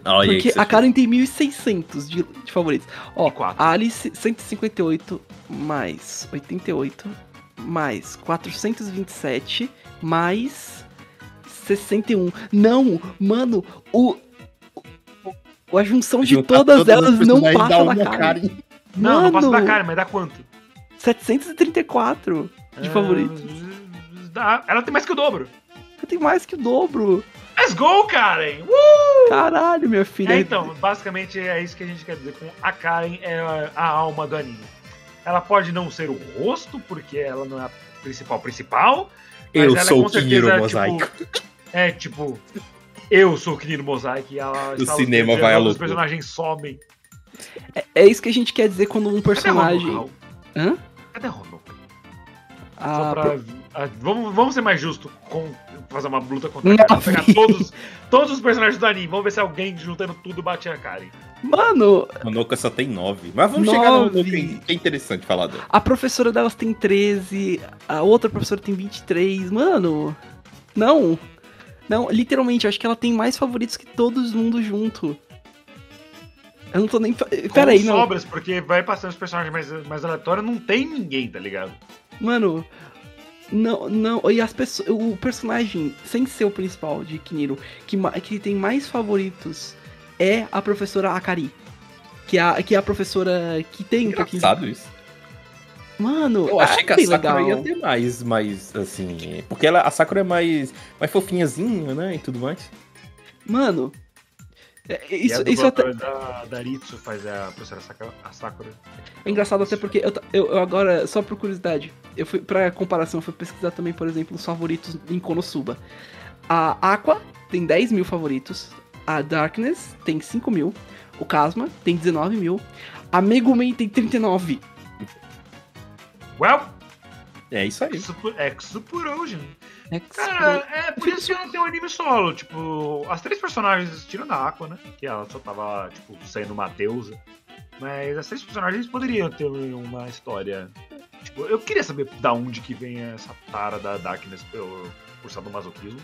Olha Porque a Karen tem 1.600 de, de favoritos. Ó, E quatro. a Alice 158 mais 88 mais 427 mais 61. Não, mano, o. o- a junção de todas todas as elas não passa uma Karen. Karen. Não, não passa da Mano, cara, mas dá quanto? 734 de Ah, favoritos. dá- Ela tem mais que o dobro. Eu tenho mais que o dobro. Let's go, Karen! Uh! Caralho, minha filha. É, então, basicamente é isso que a gente quer dizer com a Karen é a- alma do anime. Ela pode não ser o rosto, porque ela não é a principal principal. mas Eu ela é sou com o Kiniro certeza, Mosaico. Tipo, é tipo, eu sou o Kiniro Mosaico e ela O está cinema os vai à Os loucura. personagens somem. É isso que a gente quer dizer quando um Cadê personagem. Honoka? Hã? Cadê Honoka? Ah, Só pra. pro- ah, vamos, vamos ser mais justos com fazer uma luta contra a Nove. Karen. Pegar *laughs* todos, todos os personagens do anime. Vamos ver se alguém juntando tudo bate a Karen. Mano, Honoka só tem 9. Mas vamos chegar no Nove. Que é interessante falar dela. a professora delas tem 13, a outra professora tem 23. Mano, não. Não, literalmente, eu acho que ela tem mais favoritos que todo mundo junto. Eu não tô nem. fa- Pera aí, Com não. sobras, porque vai passando os personagens mais, mais aleatórios, não tem ninguém, tá ligado? Mano, não, não. E as pessoas. O personagem, sem ser o principal de Kiniro, que, que tem mais favoritos é a professora Akari. Que é a, que é a professora que tem um. Engraçado isso. Mano, Eu achei é que a Sakura legal. ia ter mais, mais, assim... Porque ela, a Sakura é mais, mais fofinhazinha, né, e tudo mais. Mano, é- e isso, a isso até, da, da Ritsu faz a professora Sakura, a Sakura. é engraçado até porque eu, eu, eu agora, só por curiosidade, eu fui, pra comparação, eu fui pesquisar também, por exemplo, os favoritos em Konosuba. A Aqua tem 10 mil favoritos, a Darkness tem 5 mil, o Kasma tem 19 mil, a Megumin tem 39. Well, É isso aí. Super, Exupurosion. É, Cara, é por isso que não tem um anime solo. Tipo, as três personagens, tirando a Aqua, né? Que ela só tava, tipo, sendo uma deusa. Mas as três personagens poderiam ter uma história. Tipo, eu queria saber da onde que vem essa tara da Darkness pelo, por sadomasoquismo.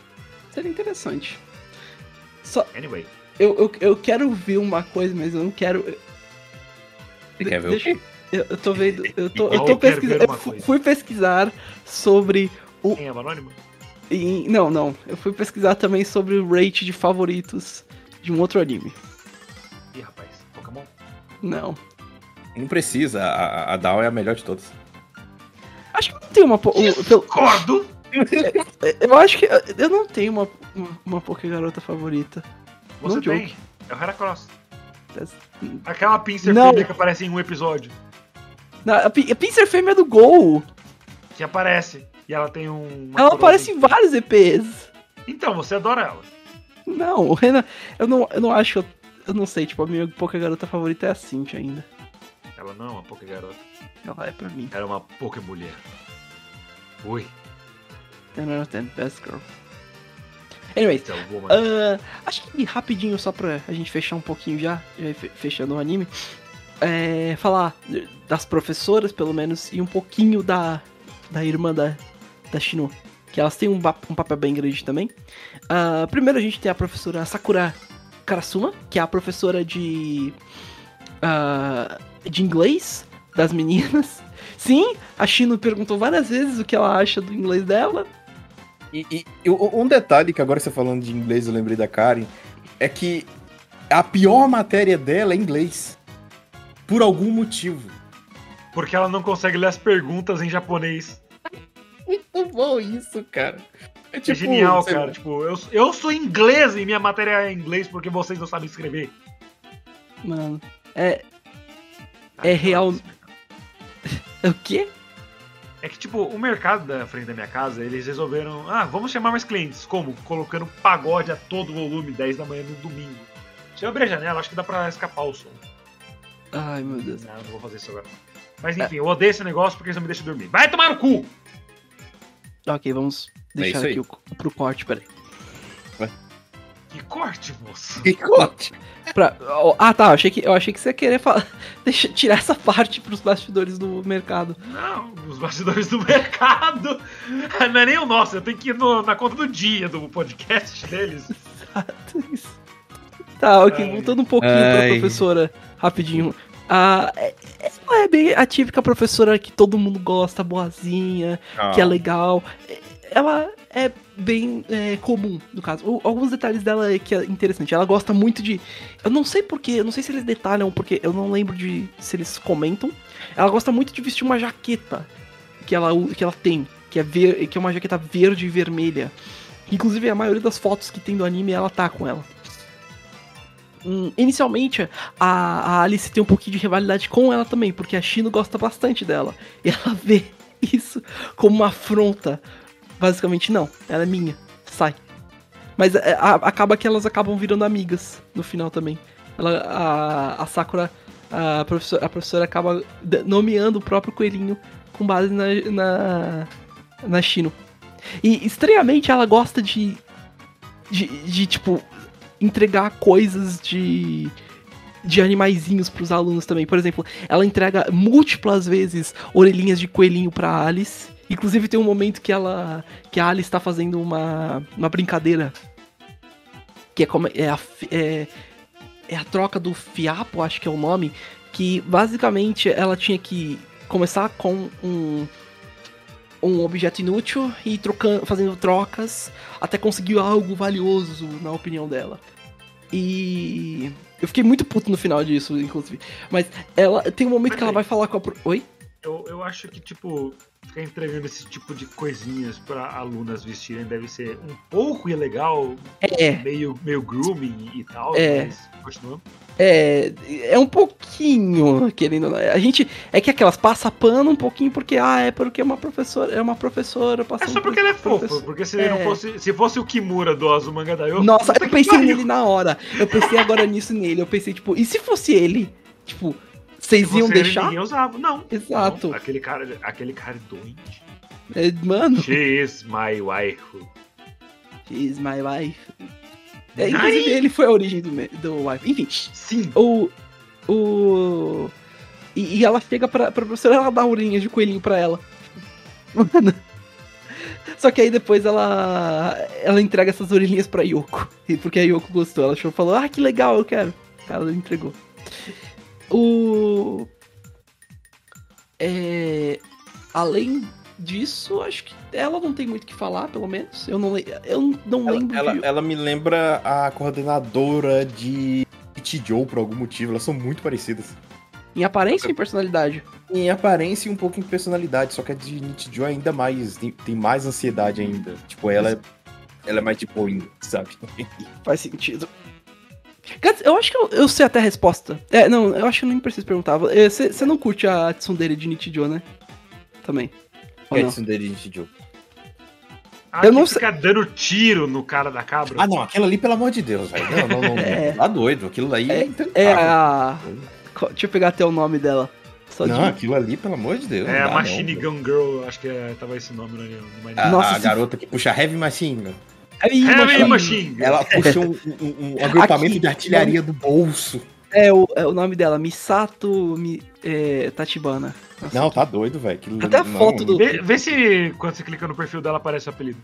seria interessante. Só, Anyway. eu, eu, eu quero ver uma coisa, mas eu não quero... Você quer ver Deixa- o quê? Eu, eu tô vendo, eu tô, eu tô eu pesquisando, eu fui pesquisar sobre Quem é anônimo? E- não, não. Eu fui pesquisar também sobre o rate de favoritos de um outro anime. Ih, rapaz, Pokémon? Não. Não precisa, a, a Down é a melhor de todas. Acho que não tem uma. Discordo! *laughs* eu acho que. Eu não tenho uma, uma, uma Poké garota favorita. Você Não tem. joke. É o Heracross. That's- Aquela pincer Não. fêmea que aparece em um episódio. Na- a, a Pinsir Fêmea do Gol. Que aparece. E ela tem um. Ela aparece em vários EPs. Então, você adora ela. Não, o Renan. Eu não, eu não acho. Eu não sei, tipo, a minha Poké garota favorita é a Cintia ainda. Ela não é uma Poké garota. Ela é pra mim. Ela é uma Poké mulher. Ui, Ten out of ten, best girl. Anyways, esse o woman. Ah, acho que rapidinho, só pra a gente fechar um pouquinho já, já fechando o anime, é, falar das professoras, pelo menos, e um pouquinho da, da irmã da, da Shino, que elas têm um, um papel bem grande também. Ah, primeiro a gente tem a professora Sakura Karasuma, que é a professora de, ah, de inglês das meninas. *laughs* Sim, a Shino perguntou várias vezes o que ela acha do inglês dela. E, e- um um detalhe que agora você falando de inglês, eu lembrei da Karen, é que a pior matéria dela é inglês. Por algum motivo. Porque ela não consegue ler as perguntas em japonês. Muito bom isso, cara. É, é genial, sei cara. lá, Tipo, eu, eu sou inglês e minha matéria é inglês porque vocês não sabem escrever. Mano, é. Ah, É real-. *laughs* O quê? É que, tipo, o mercado da frente da minha casa, eles resolveram. Ah, vamos chamar mais clientes. Como? Colocando pagode a todo volume, 10 da manhã no domingo. Se eu abrir a janela, acho que dá pra escapar o som. Ai, meu Deus. Não, não vou fazer isso agora. Mas enfim, eu odeio esse negócio porque eles não me deixam dormir. Vai tomar no cu! Ok, vamos deixar isso aí. aqui o, pro corte, peraí. Que corte, moço. Que corte. *laughs* Pra- ó, ah, tá. Eu achei, que, eu achei que você ia querer falar. *laughs* Deixa, tirar essa parte pros bastidores do mercado. Não, os bastidores do mercado. *laughs* Não é nem o nosso, eu tenho que ir no- na conta do dia do podcast deles. Tá, ok. Ai. Voltando um pouquinho pra Ai. professora, rapidinho. Ah, é- ela é bem a típica professora que todo mundo gosta, boazinha, que é legal. É- Ela é bem é, comum, no caso. O- alguns detalhes dela é que é interessante. Ela gosta muito de. Eu não sei porquê, eu não sei se eles detalham, porque eu não lembro de se eles comentam. Ela gosta muito de vestir uma jaqueta que ela, que ela tem, que é, ver, que é uma jaqueta verde e vermelha. Inclusive, a maioria das fotos que tem do anime, ela tá com ela. Hum, inicialmente, a, a Alice tem um pouquinho de rivalidade com ela também, porque a Shino gosta bastante dela. E ela *laughs* vê isso como uma afronta. Basicamente, não, ela é minha, sai. Mas é, a- acaba que elas acabam virando amigas no final também. Ela, a, a Sakura, a professora, a professora acaba nomeando o próprio coelhinho com base na, na, na Shino. E estranhamente ela gosta de, de, de tipo, entregar coisas de de animaizinhos pros alunos também. Por exemplo, ela entrega múltiplas vezes orelhinhas de coelhinho pra Alice. Inclusive tem um momento que ela que a Alice tá fazendo uma, uma brincadeira que é como é a, é, é a troca do fiapo, acho que é o nome, que basicamente ela tinha que começar com um um objeto inútil e trocando, fazendo trocas até conseguir algo valioso, na opinião dela. E eu fiquei muito puto no final disso, inclusive. Mas ela tem um momento que ela vai falar com a. pro- Oi? Eu, eu acho que, tipo, ficar entregando esse tipo de coisinhas pra alunas vestirem deve ser um pouco ilegal, É, meio, meio grooming e tal, É. mas continuando. É. É um pouquinho, querendo. A gente. É que aquelas passa pano um pouquinho porque, ah, é porque é uma professora. É uma professora É passando. só porque por- ela é fofa, professor- porque se É. não fosse. Se fosse o Kimura do Azumanga Daioh. Nossa, eu pensei pariu. nele na hora. Eu pensei agora nisso nele. Eu pensei, tipo, e se fosse ele? Tipo, vocês iam deixar? Ninguém usava. Não. Exato. Não, aquele cara, aquele cara é doente. É, mano, She is my wife. she's my wife. É, Ai. inclusive, ele foi a origem do, do wife. Enfim, Sim. o. O. E, e ela chega pra, pra professora ela dá orelhinhas de coelhinho pra ela. *laughs* Mano. Só que aí depois ela. Ela entrega essas orelhinhas pra Yoko. E Porque a Yoko gostou. Ela achou, falou, ah, que legal, eu quero. Ela entregou. O. É. Além disso, acho que ela não tem muito o que falar, pelo menos. Eu não, le- eu não Ela, lembro ela, de. ela me lembra a coordenadora de Joe por algum motivo. Elas são muito parecidas. Em aparência ou em personalidade? Em aparência e um pouco em personalidade, só que a de Nichijou ainda mais. Tem, tem mais ansiedade ainda. Tipo, ela, é- ela é mais de boinha, sabe? *laughs* Faz sentido. Eu acho que eu, eu sei até a resposta. É, não, eu acho que eu nem preciso perguntar. Você não curte a tsundere de Nichijou, né? Também. Ou É. Ah, Eu que não fica dando tiro no cara da cabra. Ah, não, aquilo ali, pelo amor de Deus, velho. Não, não, não. *laughs* É. Tá doido. Aquilo aí é, É intancável. a. co- Deixa eu pegar até o nome dela. Só Não, de... aquilo ali, pelo amor de Deus. É a Machine não. Gun Girl, acho que é, tava esse nome no, no anime. A, Nossa, a se- garota que puxa Heavy Machine. Heavy Heavy Machine. Machine Gun. Ela puxa um, um- um agrupamento Aqui, de artilharia do bolso. É o, é o nome dela, Misato Mi, é, Tatibana. Nossa, Não, tá doido, velho. Até a não, foto do- Vê, vê se quando você clica no perfil dela aparece o apelido.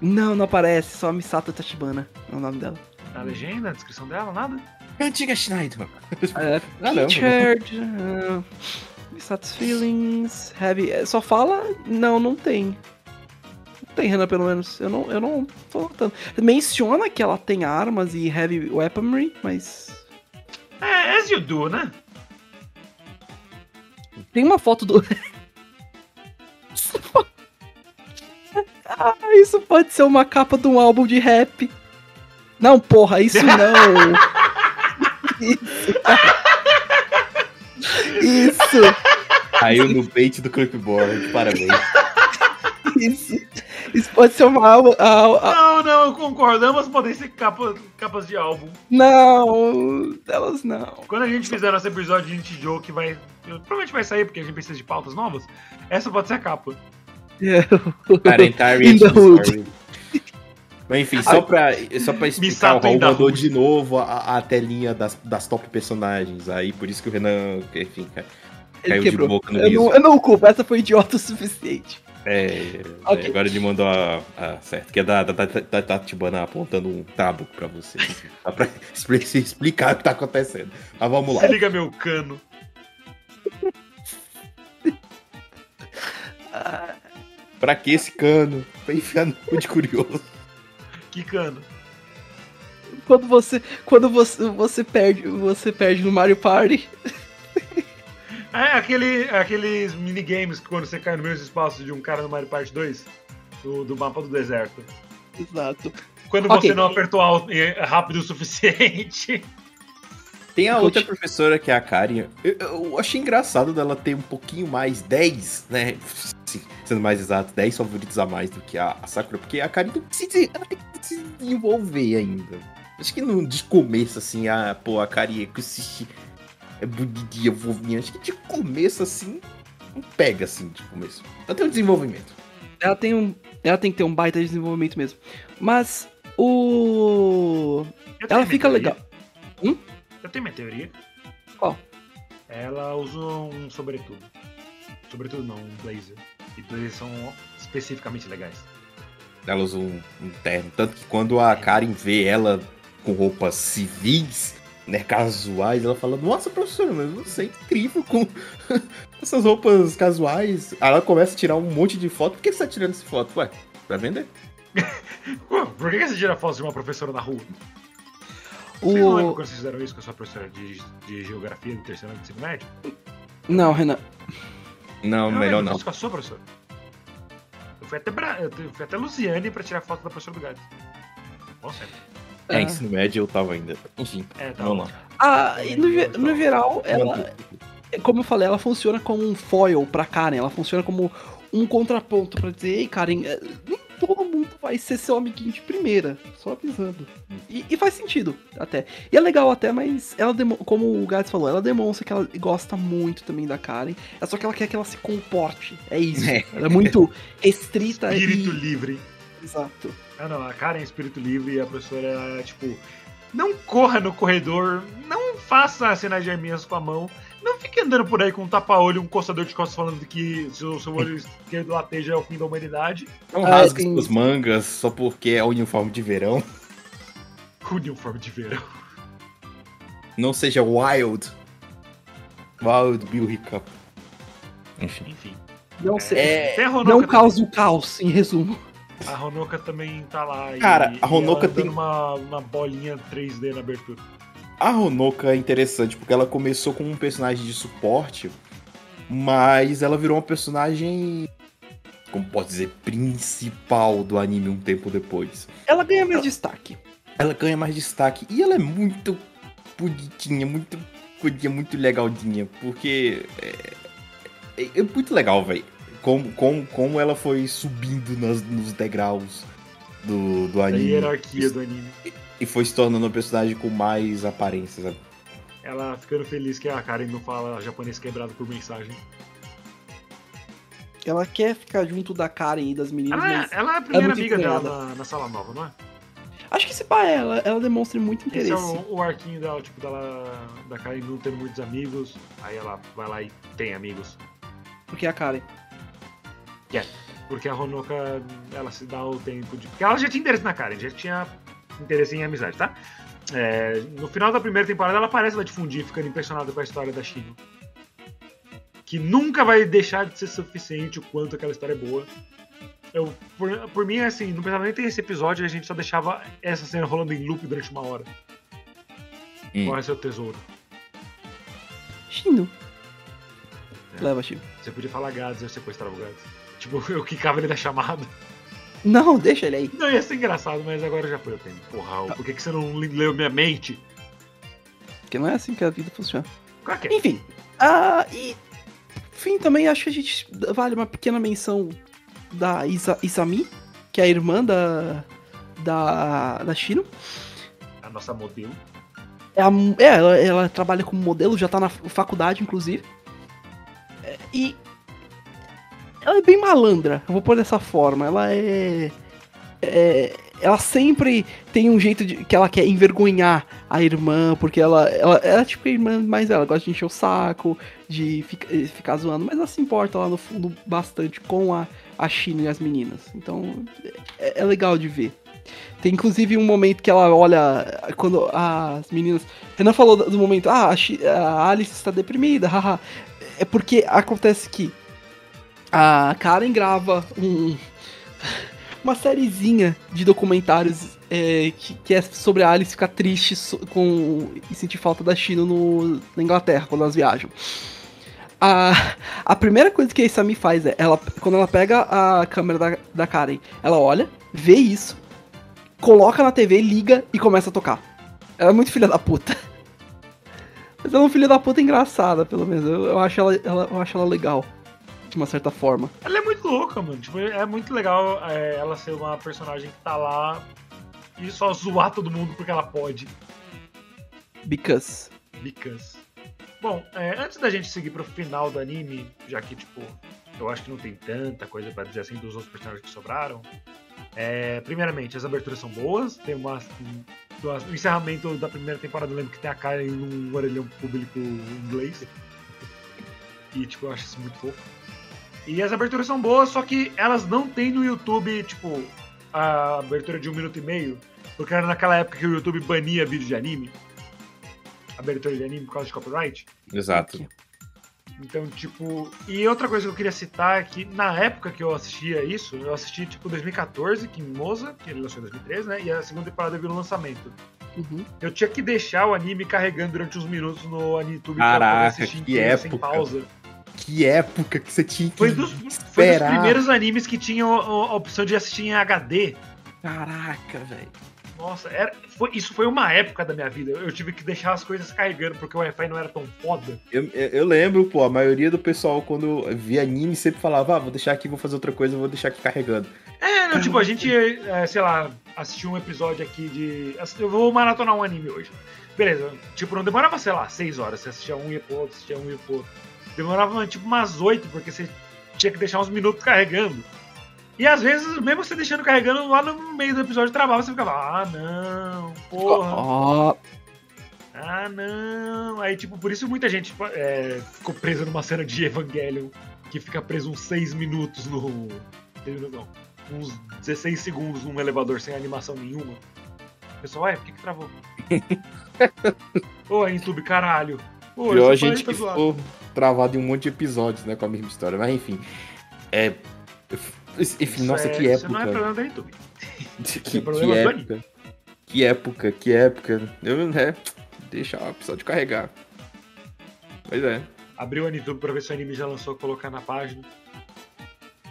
Não, não aparece, só Misato Tatibana é o nome dela. Na legenda, na descrição dela, nada? Antiga Schneider. É, *laughs* Ah, não. Teacher, uh, Misato's Feelings, Heavy. é, Só fala. Não, não tem. Não tem, Renan, pelo menos. Eu não, eu não tô notando. Menciona que ela tem armas e heavy weaponry, mas. É, as you do, né? Tem uma foto do. *laughs* ah, isso pode ser uma capa de um álbum de rap. Não, porra, isso *laughs* não. isso. Isso. Caiu no bait do clipboard. Parabéns. Isso. Isso pode ser uma álbum. a- a- Não, não, eu concordo. Ambas podem ser capa- capas de álbum. não, elas não. Quando a gente fizer nosso episódio de Nintendo que vai. Provavelmente vai sair, porque a gente precisa de pautas novas. Essa pode ser a capa. *laughs* In the hood. Mas enfim, só pra, só pra explicar, o Raul mandou de novo a, a telinha das, das top personagens. Aí por isso que o Renan, enfim, caiu de boca no Eu não, eu não culpo, essa foi idiota o suficiente. É, é, agora ele mandou a, a certo, que é da, da, da, da Tatibana apontando um tabuco pra você. Só pra se explicar o que tá acontecendo. Mas vamos lá. Se liga meu cano. *laughs* Pra que esse cano? Pra enfiar no cu de curioso. Que cano. Quando você, quando você, você perde, você perde no Mario Party. É aquele, aqueles minigames que quando você cai no mesmo espaço de um cara no Mario Party 2, do, do mapa do deserto. Exato. Quando Ok. você não apertou é, rápido o suficiente. *laughs* Tem a outra professora que é a Karen. Eu, eu achei engraçado dela ter um pouquinho mais 10, né? Sim, Sendo mais exato, 10 favoritos a mais do que a, a Sakura, porque a Karen não precisa, ela tem que se desenvolver ainda. Acho que no, de começo, assim, a, pô, a Karen é, consiste- é bonitinha, fofinha. Acho que de começo, assim, não pega, assim, de começo. Ela tem um desenvolvimento. Ela tem um, ela tem que ter um baita de desenvolvimento mesmo. Mas o Eu ela fica teoria. legal. Hum? Eu tenho minha teoria. Qual? Ela usa um sobretudo. Sobretudo não, um blazer. E blazers são especificamente legais. Ela usa um, um terno. Tanto que quando a Karen vê ela com roupas civis, né, casuais, ela fala, nossa, professora, mas você é incrível com *laughs* essas roupas casuais. Aí ela começa a tirar um monte de foto. Por que você tá tirando essa foto? Ué, pra vender? *laughs* Por que você tira fotos de uma professora na rua? Vocês não lembram o quando vocês fizeram isso com a sua professora de, de geografia do terceiro ano do ensino médio? Não, Renan. Não, Eu melhor lembro não. disso com a sua professora. Eu fui até, Bra... eu fui até Luciane pra tirar foto da professora do Gades. Bom sempre. É, Ah. ensino médio eu tava ainda. Enfim, É, tá vamos lá. Ah, e no, no geral, ela, Manda. como eu falei, ela funciona como um foil pra Karen. Ela funciona como um contraponto pra dizer, ei, Karen, eh, nem todo mundo vai ser seu amiguinho de primeira. Só avisando. E, e faz sentido, até. E é legal até, mas ela, como o Gats falou, ela demonstra que ela gosta muito também da Karen. É só que ela quer que ela se comporte. É isso. É. Ela é muito *laughs* restrita Espírito e... livre. Exato. Ah não, a Karen é espírito livre e a professora é tipo. Não corra no corredor, não faça sinais de arminhas com a mão, não fique andando por aí com um tapa-olho um coçador de costas falando que se o seu olho esquerdo lateja é o fim da humanidade. Não Ah, rasgue suas mangas só porque é o uniforme de verão. *laughs* Uniforme de verão. Não seja wild. Wild Bill Hiccup. Enfim. Enfim. Não. É, Honoka Não cause o caos, em resumo. A Honoka também tá lá. e- Cara, a e Honoka ela tem- uma, uma bolinha 3D na abertura. A Honoka é interessante porque ela começou como um personagem de suporte, mas ela virou uma personagem, como pode dizer, principal do anime um tempo depois. Ela ganha mais destaque. Ela ganha mais destaque e ela é muito bonitinha, muito coisinha, muito legalzinha, porque é, é- é muito legal, velho. Como, como, como ela foi subindo nas- nos degraus do, do A anime hierarquia do anime. e foi se tornando uma personagem com mais aparência, sabe? Ela ficando feliz que a Karen não fala japonês quebrado por mensagem. Ela quer ficar junto da Karen e das meninas, Ela é, mas ela é a primeira muito amiga dela entregada. na, na sala nova, não é? acho que se pá, ela, ela demonstra muito Esse interesse. é o, o arquinho dela, tipo, dela, da Karen não tendo muitos amigos. Aí ela vai lá e tem amigos. Porque é a Karen. Porque a Honoka, ela se dá o tempo de. Porque ela já tinha interesse na Karen, já tinha interesse em amizade, tá? É, no final da primeira temporada, ela parece vai difundir, ficando impressionada com a história da Shino. Que nunca vai deixar de ser suficiente o quanto aquela história é boa. Eu, por, por mim, assim, não precisava nem ter esse episódio, a gente só deixava essa cena rolando em loop durante uma hora. Hum. Qual é seu tesouro? Shino. É. Leva, Shino. Você podia falar Gads, eu sequestrava o Gads. Tipo, *laughs* eu quicava ele da chamada. Não, deixa ele aí. Não, ia ser engraçado, mas agora já foi o tempo. Porra, Raul, por que, que você não leu minha mente? Porque não é assim que a vida funciona. Qual que é? Enfim. Ah, e. Enfim, também acho que a gente vale uma pequena menção da Isa, Isami, que é a irmã da. Da, da Shino. A nossa modelo. É, a- é, ela, ela trabalha como modelo, já tá na faculdade, inclusive. É, e. Ela é bem malandra, eu vou pôr dessa forma. Ela é. é ela sempre tem um jeito de que ela quer envergonhar a irmã, porque ela, ela, ela é tipo a irmã mais ela gosta de encher o saco, de fica- eh, ficar zoando, mas ela se importa lá no fundo bastante com a, a China e as meninas. Então é, é legal de ver. Tem inclusive um momento que ela olha quando as meninas. Renan falou do momento, ah, a, Alice está deprimida, *laughs* haha. É porque acontece que a Karen grava um, uma sériezinha de documentários é, que, que é sobre a Alice ficar triste so- com, e sentir falta da China no, na Inglaterra, quando elas viajam. A, a primeira coisa que a Isami faz é, ela, quando ela pega a câmera da, da Karen, ela olha, vê isso, coloca na TV, liga e começa a tocar. Ela é muito filha da puta. *laughs* Mas ela é uma filha da puta engraçada, pelo menos. Eu, eu acho, ela, ela- eu acho ela legal, de uma certa forma. Ela é muito louca, mano. Tipo, é muito legal é, ela ser uma personagem que tá lá e só zoar todo mundo porque ela pode. Because. Because. Bom, é, antes da gente seguir pro final do anime, já que, tipo, eu acho que não tem tanta coisa pra dizer assim dos outros personagens que sobraram. é, primeiramente, as aberturas são boas. Tem uma. um- o encerramento da primeira temporada, eu lembro que tem a cara em um orelhão público inglês. E, tipo, eu acho isso muito fofo. E as aberturas são boas, só que elas não tem no YouTube, tipo, a abertura de um minuto e meio. Porque era naquela época que o YouTube bania vídeo de anime. Abertura de anime por causa de copyright. Exato. Então, tipo. E outra coisa que eu queria citar é que na época que eu assistia isso, eu assisti tipo 2014, Kim Moza, que ele lançou em 2013, né? E a segunda temporada viu o lançamento. Uhum. Eu tinha que deixar o anime carregando durante uns minutos no YouTube Caraca, inteiro que sem época. pausa. Que época que você tinha que Foi dos, foi dos esperar. primeiros animes que tinham a, opção de assistir em HD. Caraca, velho. Nossa, era, foi, isso foi uma época da minha vida. Eu tive que deixar as coisas carregando porque o Wi-Fi não era tão foda. Eu, eu- eu lembro, pô, a maioria do pessoal, quando via anime, sempre falava, ah, vou deixar aqui, vou fazer outra coisa, vou deixar aqui carregando. É, não, tipo, a gente, é, sei lá, assistiu um episódio aqui de. Eu vou maratonar um anime hoje. Beleza, tipo, não demorava, sei lá, seis horas. Você assistia um e ia pro outro, assistia um e ia pro outro. Demorava tipo umas oito, porque você tinha que deixar uns minutos carregando. E às vezes, mesmo você deixando carregando, lá no meio do episódio travava, você ficava, ah não, porra, Ó, ah não. Aí, tipo, por isso muita gente tipo, é, ficou presa numa cena de Evangelion, que fica preso uns seis minutos no. Não, uns 16 segundos num elevador sem animação nenhuma. O pessoal, ué, por que, que travou? *laughs* Ô, YouTube, caralho. Ô, Pior a gente que ficou travado em um monte de episódios, né, com a mesma história. Mas enfim. É. Enfim, Isso nossa, é- que Isso não é época. problema da YouTube. *laughs* Que, é que problema do época. Que época, que época. Eu, né, deixa o episódio carregar. Pois é. Abriu o YouTube pra ver se o anime já lançou, colocar na página.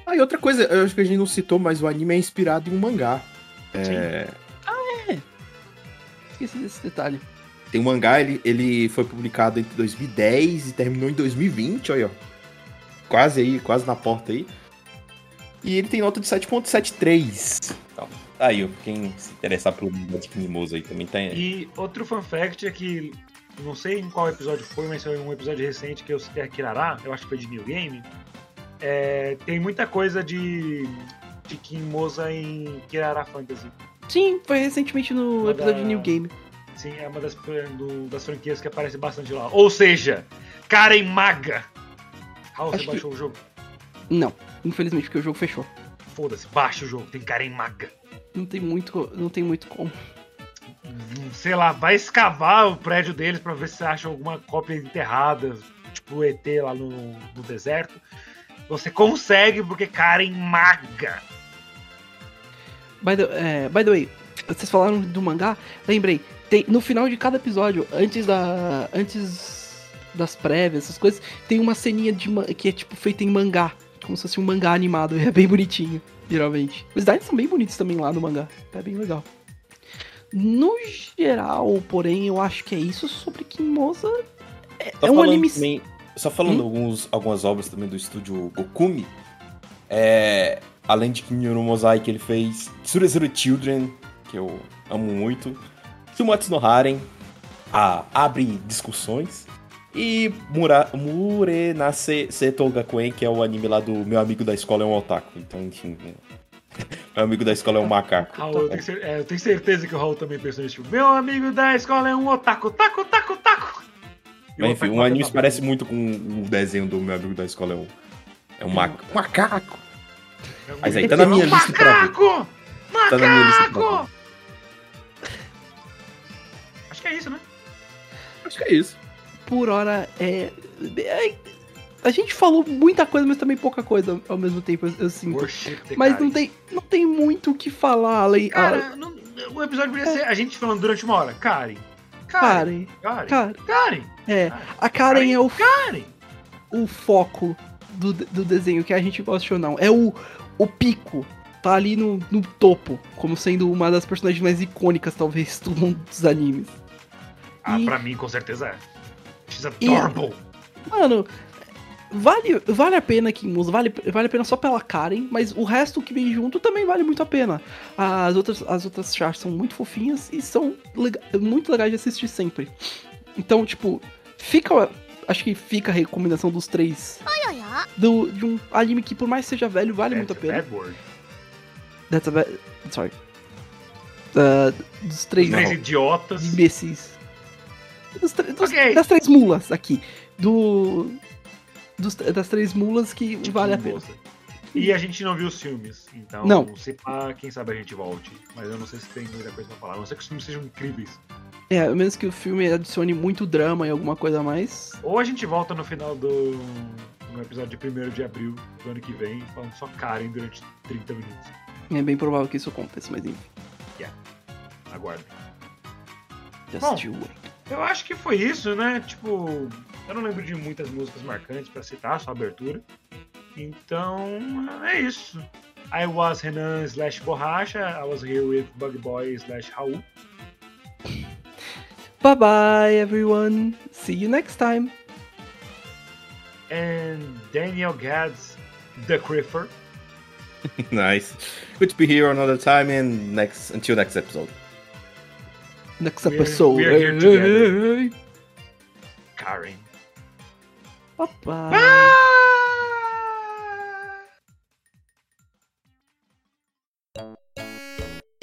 Ah, e outra coisa, eu acho que a gente não citou, mas o anime é inspirado em um mangá. É, esqueci desse detalhe. Tem um mangá, ele, ele foi publicado entre 2010 e terminou em 2020, olha, ó. Quase aí, quase na porta aí. E ele tem nota de 7.73. Então, tá aí, ó, quem se interessar pelo mangá de Kimimoso aí também tem. E outro fun fact é que, não sei em qual episódio foi, mas foi um episódio recente que eu citei a Kirara, eu acho que foi de New Game. É, tem muita coisa de, de Kimoza em Kirara Fantasy. Sim, foi recentemente no Uma episódio de New Game. Sim, é uma das, do- das franquias que aparece bastante lá. Ou seja, Karen Maga. Raul, você Acho que- baixou o jogo? Não, infelizmente, porque o jogo fechou. Foda-se, baixa o jogo, tem Karen Maga. Não tem muito, não tem muito como. Hum, Sei lá, vai escavar o prédio deles pra ver se você acha alguma cópia enterrada, tipo o ET lá no, no deserto. Você consegue porque Karen Maga. By the, é, by the way, vocês falaram do mangá, lembrei, tem, no final de cada episódio, antes da. Antes das prévias, essas coisas, tem uma ceninha de que é tipo feita em mangá. Como se fosse um mangá animado, *laughs* é bem bonitinho, geralmente. Os designs são bem bonitos também lá no mangá. É bem legal. No geral, porém, eu acho que é isso sobre Kimosa. É, Só é um anime. também- só falando Hum? alguns, algumas obras também do estúdio Gokumi. É, além de Kinyo no Mosaic, ele fez Tsurezuru Children, que eu amo muito. Sumatsu no Haren, a Abre Discussões. E Mura, Murenase Seto Gakuen, que é o anime lá do meu amigo da escola é um otaku. Então, enfim. *laughs* é. O amigo da escola é um macaco. Raul, eu tenho, cer- é, eu tenho certeza que o Raul também pensou nesse filme. Meu amigo da escola é um otaku, taco, taco, taco. Mas, enfim, um anime mata se parece muito com o desenho do meu amigo da escola. É um, é um macaco. Macaco! Meu Mas aí amigo tá na minha é lista pra ver. Macaco! Tá na minha lista pra Macaco! Acho que é isso, né? Acho que é isso. Por hora é. é- A gente falou muita coisa, mas também pouca coisa ao mesmo tempo, eu, eu sinto. Worship Mas Karen. não tem, não tem muito o que falar além. a- Cara, não- o episódio poderia ser a gente falando durante uma hora. Karen. Karen. Karen. Karen. Karen. Karen. É. A Karen é o, Karen. o foco do, do desenho, que a gente gosta ou não. É o, o pico. Tá ali no, no topo, como sendo uma das personagens mais icônicas, talvez, do *laughs* mundo dos animes. Ah, E- pra mim, com certeza é. She's E- adorable. Mano, vale, vale a pena Kimus, vale, vale a pena só pela Karen, mas o resto que vem junto também vale muito a pena. As outras, as outras chars são muito fofinhas e são lega- muito legais de assistir sempre. Então, tipo, fica. Acho que fica a recomendação dos três. Do, de um anime que, por mais que seja velho, vale muito a That's pena. bad word. That's a bad. Sorry. Uh, dos três Três Não. idiotas. imbecis. Dos, dos- Ok. Das três mulas aqui. Do. dos- das três mulas que vale a pena. E a gente não viu os filmes, então Não. se pá, quem sabe a gente volte. Mas eu não sei se tem muita coisa pra falar. A não ser que os filmes sejam incríveis. É, a menos que o filme adicione muito drama e alguma coisa a mais. Ou a gente volta no final do. no episódio de 1 de abril do ano que vem, falando só Karen durante 30 minutos. É bem provável que isso aconteça, mas enfim. Aguardem. Just Bom. you wait. Eu acho que foi isso, né? Tipo, eu não lembro de muitas músicas marcantes pra citar, só a abertura. Então, é isso. I was Renan slash Borracha, I was here with Bug Boy slash Raul. Bye bye, everyone. See you next time. and Daniel Gads, The Criffer. *laughs* nice. Good to be here another time and next until next episode. Next We're- episode. we're here together. Karen. Bye.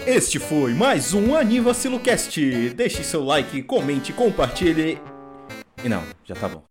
Este foi mais um Anivacilocast. Deixe seu like, comente, compartilhe. E não, já tá bom.